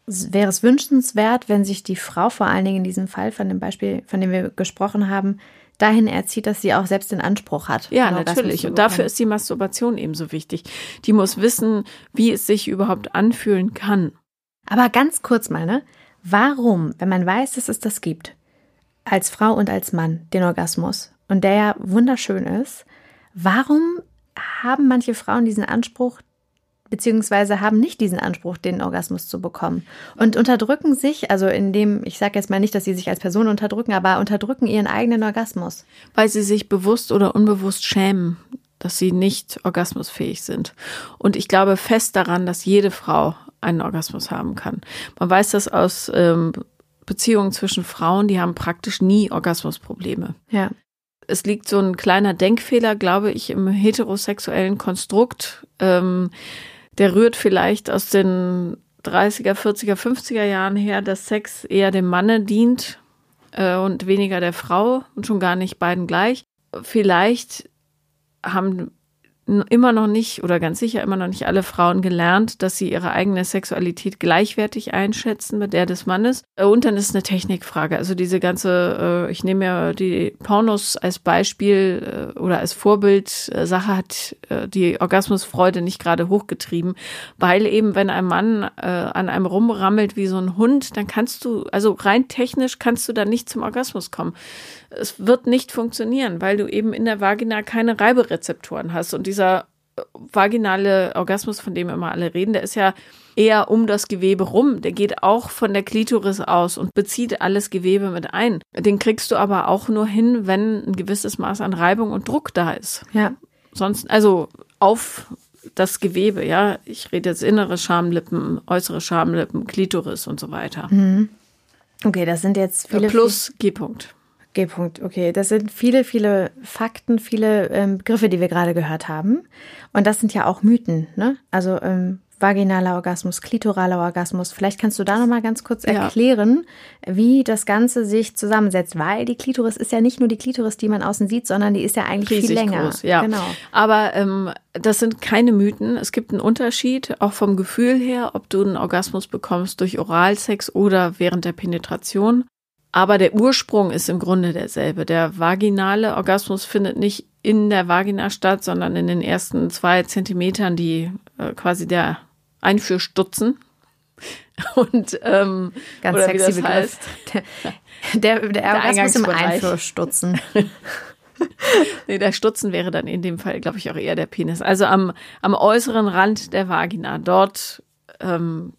wäre es wünschenswert, wenn sich die Frau vor allen Dingen in diesem Fall von dem Beispiel, von dem wir gesprochen haben, dahin erzieht, dass sie auch selbst den Anspruch hat. Ja, natürlich. Und dafür ist die Masturbation ebenso wichtig. Die muss wissen, wie es sich überhaupt anfühlen kann. Aber ganz kurz mal, ne? Warum, wenn man weiß, dass es das gibt, als Frau und als Mann den Orgasmus und der ja wunderschön ist, warum haben manche Frauen diesen Anspruch, beziehungsweise haben nicht diesen Anspruch, den Orgasmus zu bekommen. Und unterdrücken sich, also indem, ich sage jetzt mal nicht, dass sie sich als Person unterdrücken, aber unterdrücken ihren eigenen Orgasmus. Weil sie sich bewusst oder unbewusst schämen, dass sie nicht orgasmusfähig sind. Und ich glaube fest daran, dass jede Frau einen Orgasmus haben kann. Man weiß das aus ähm, Beziehungen zwischen Frauen, die haben praktisch nie Orgasmusprobleme. Ja. Es liegt so ein kleiner Denkfehler, glaube ich, im heterosexuellen Konstrukt. Ähm, der rührt vielleicht aus den 30er, 40er, 50er Jahren her, dass Sex eher dem Manne dient äh, und weniger der Frau und schon gar nicht beiden gleich. Vielleicht haben immer noch nicht oder ganz sicher immer noch nicht alle Frauen gelernt, dass sie ihre eigene Sexualität gleichwertig einschätzen mit der des Mannes. Äh, und dann ist es eine Technikfrage. Also diese ganze, äh, ich nehme ja die Pornos als Beispiel äh, oder als Vorbild, Sache hat die Orgasmusfreude nicht gerade hochgetrieben, weil eben, wenn ein Mann an einem rumrammelt wie so ein Hund, dann kannst du, also rein technisch kannst du dann nicht zum Orgasmus kommen. Es wird nicht funktionieren, weil du eben in der Vagina keine Reiberezeptoren hast und dieser äh, vaginale Orgasmus, von dem immer alle reden, der ist ja eher um das Gewebe rum. Der geht auch von der Klitoris aus und bezieht alles Gewebe mit ein. Den kriegst du aber auch nur hin, wenn ein gewisses Maß an Reibung und Druck da ist. Ja. Sonst, also auf das Gewebe, ja. Ich rede jetzt innere Schamlippen, äußere Schamlippen, Klitoris und so weiter. Mhm. Okay, das sind jetzt viele. Plus G-Punkt. G-Punkt, okay. Das sind viele, viele Fakten, viele ähm, Begriffe, die wir gerade gehört haben. Und das sind ja auch Mythen, ne? Also ähm, vaginaler Orgasmus, klitoraler Orgasmus. Vielleicht kannst du da noch mal ganz kurz erklären, ja. wie das Ganze sich zusammensetzt, weil die Klitoris ist ja nicht nur die Klitoris, die man außen sieht, sondern die ist ja eigentlich Riesig viel länger. Groß, ja. Genau. Aber ähm, das sind keine Mythen. Es gibt einen Unterschied, auch vom Gefühl her, ob du einen Orgasmus bekommst durch Oralsex oder während der Penetration. Aber der Ursprung ist im Grunde derselbe. Der vaginale Orgasmus findet nicht in der Vagina statt, sondern in den ersten zwei Zentimetern, die äh, quasi der Einführstutzen. Und ähm, ganz oder sexy wie das heißt. Der, der, der Orgasmus im Einführstutzen. nee, der Stutzen wäre dann in dem Fall, glaube ich, auch eher der Penis. Also am, am äußeren Rand der Vagina. Dort ähm,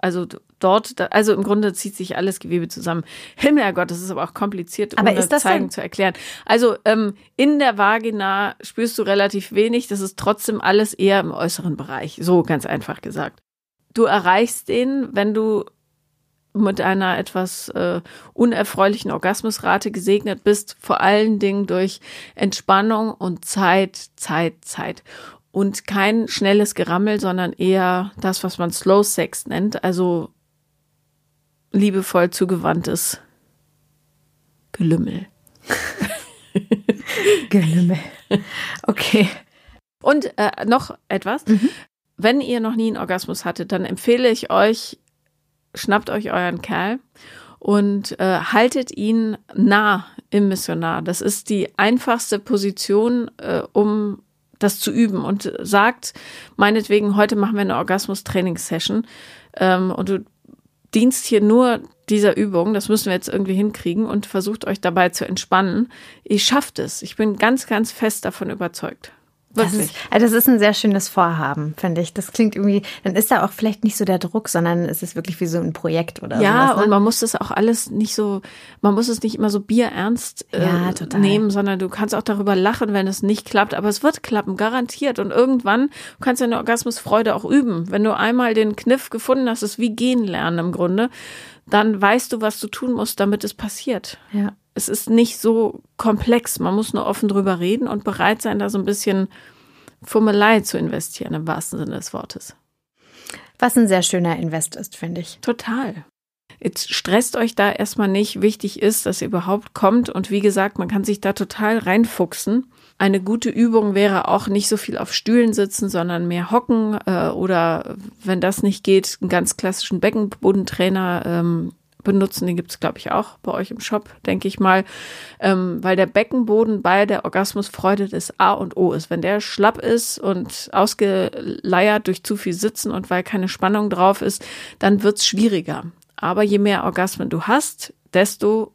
also dort, also im Grunde zieht sich alles Gewebe zusammen. Himmelgott, das ist aber auch kompliziert, aber ist das zeigen zu erklären. Also ähm, in der Vagina spürst du relativ wenig, das ist trotzdem alles eher im äußeren Bereich, so ganz einfach gesagt. Du erreichst den, wenn du mit einer etwas äh, unerfreulichen Orgasmusrate gesegnet bist, vor allen Dingen durch Entspannung und Zeit, Zeit, Zeit und kein schnelles Gerammel, sondern eher das, was man Slow Sex nennt, also liebevoll zugewandtes Gelümmel. Gelümmel. Okay. Und äh, noch etwas. Mhm. Wenn ihr noch nie einen Orgasmus hattet, dann empfehle ich euch, schnappt euch euren Kerl und äh, haltet ihn nah im Missionar. Das ist die einfachste Position, äh, um das zu üben und sagt, meinetwegen, heute machen wir eine Orgasmus-Training-Session ähm, und du dienst hier nur dieser Übung, das müssen wir jetzt irgendwie hinkriegen und versucht euch dabei zu entspannen. Ihr schafft es. Ich bin ganz, ganz fest davon überzeugt. Das ist, also das ist ein sehr schönes Vorhaben, finde ich. Das klingt irgendwie, dann ist da auch vielleicht nicht so der Druck, sondern es ist wirklich wie so ein Projekt oder so. Ja, sowas, ne? und man muss das auch alles nicht so, man muss es nicht immer so bierernst äh, ja, nehmen, sondern du kannst auch darüber lachen, wenn es nicht klappt. Aber es wird klappen, garantiert. Und irgendwann kannst du eine Orgasmusfreude auch üben. Wenn du einmal den Kniff gefunden hast, ist wie gehen lernen im Grunde, dann weißt du, was du tun musst, damit es passiert. Ja es ist nicht so komplex. Man muss nur offen drüber reden und bereit sein, da so ein bisschen Fummelei zu investieren, im wahrsten Sinne des Wortes. Was ein sehr schöner Invest ist, finde ich. Total. Jetzt stresst euch da erstmal nicht. Wichtig ist, dass ihr überhaupt kommt. Und wie gesagt, man kann sich da total reinfuchsen. Eine gute Übung wäre auch nicht so viel auf Stühlen sitzen, sondern mehr hocken äh, oder wenn das nicht geht, einen ganz klassischen Beckenbodentrainer ähm, benutzen. Den gibt es, glaube ich, auch bei euch im Shop, denke ich mal. Ähm, weil der Beckenboden bei der Orgasmusfreude das A und O ist. Wenn der schlapp ist und ausgeleiert durch zu viel Sitzen und weil keine Spannung drauf ist, dann wird es schwieriger. Aber je mehr Orgasmen du hast, desto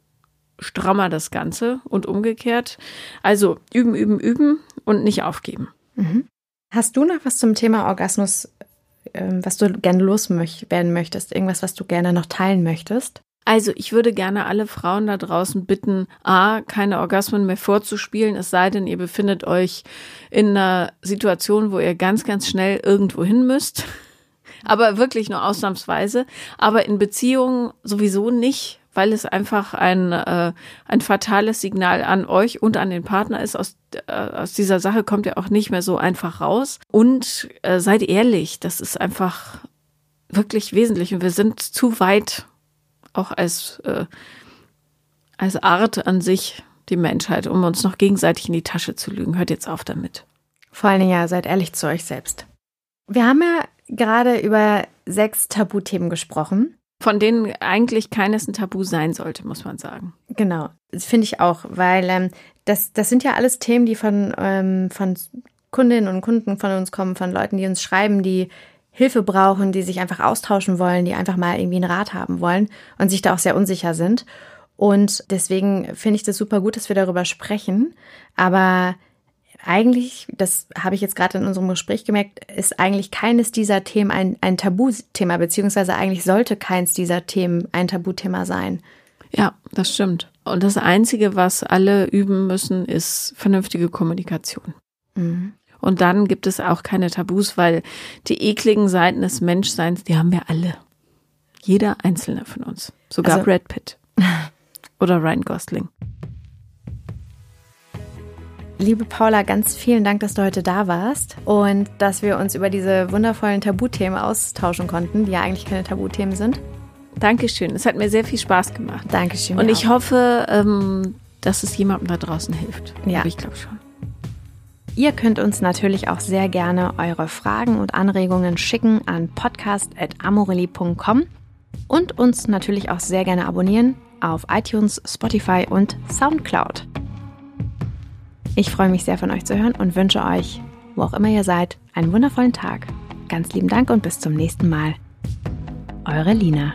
strammer das Ganze und umgekehrt. Also üben, üben, üben und nicht aufgeben. Mhm. Hast du noch was zum Thema Orgasmus, was du gerne loswerden möchtest? Irgendwas, was du gerne noch teilen möchtest? Also ich würde gerne alle Frauen da draußen bitten, a, keine Orgasmen mehr vorzuspielen, es sei denn, ihr befindet euch in einer Situation, wo ihr ganz, ganz schnell irgendwo hin müsst. Aber wirklich nur ausnahmsweise. Aber in Beziehungen sowieso nicht, weil es einfach ein, äh, ein fatales Signal an euch und an den Partner ist. Aus, äh, aus dieser Sache kommt ihr auch nicht mehr so einfach raus. Und äh, seid ehrlich, das ist einfach wirklich wesentlich. Und wir sind zu weit, auch als, äh, als Art an sich, die Menschheit, um uns noch gegenseitig in die Tasche zu lügen. Hört jetzt auf damit. Vor allen Dingen ja, seid ehrlich zu euch selbst. Wir haben ja gerade über sechs Tabuthemen gesprochen von denen eigentlich keines ein Tabu sein sollte, muss man sagen. Genau, das finde ich auch, weil ähm, das, das sind ja alles Themen, die von, ähm, von Kundinnen und Kunden von uns kommen, von Leuten, die uns schreiben, die Hilfe brauchen, die sich einfach austauschen wollen, die einfach mal irgendwie einen Rat haben wollen und sich da auch sehr unsicher sind. Und deswegen finde ich das super gut, dass wir darüber sprechen. Aber eigentlich, das habe ich jetzt gerade in unserem Gespräch gemerkt, ist eigentlich keines dieser Themen ein, ein Tabuthema, beziehungsweise eigentlich sollte keins dieser Themen ein Tabuthema sein. Ja, das stimmt. Und das Einzige, was alle üben müssen, ist vernünftige Kommunikation. Mhm. Und dann gibt es auch keine Tabus, weil die ekligen Seiten des Menschseins, die haben wir alle. Jeder einzelne von uns. Sogar also, Brad Pitt. Oder Ryan Gosling. Liebe Paula, ganz vielen Dank, dass du heute da warst und dass wir uns über diese wundervollen Tabuthemen austauschen konnten, die ja eigentlich keine Tabuthemen sind. Dankeschön. Es hat mir sehr viel Spaß gemacht. Dankeschön. Und ich auch. hoffe, ähm, dass es jemandem da draußen hilft. Ja. Aber ich glaube schon. Ihr könnt uns natürlich auch sehr gerne eure Fragen und Anregungen schicken an podcast.amorelli.com und uns natürlich auch sehr gerne abonnieren auf iTunes, Spotify und Soundcloud. Ich freue mich sehr von euch zu hören und wünsche euch, wo auch immer ihr seid, einen wundervollen Tag. Ganz lieben Dank und bis zum nächsten Mal. Eure Lina.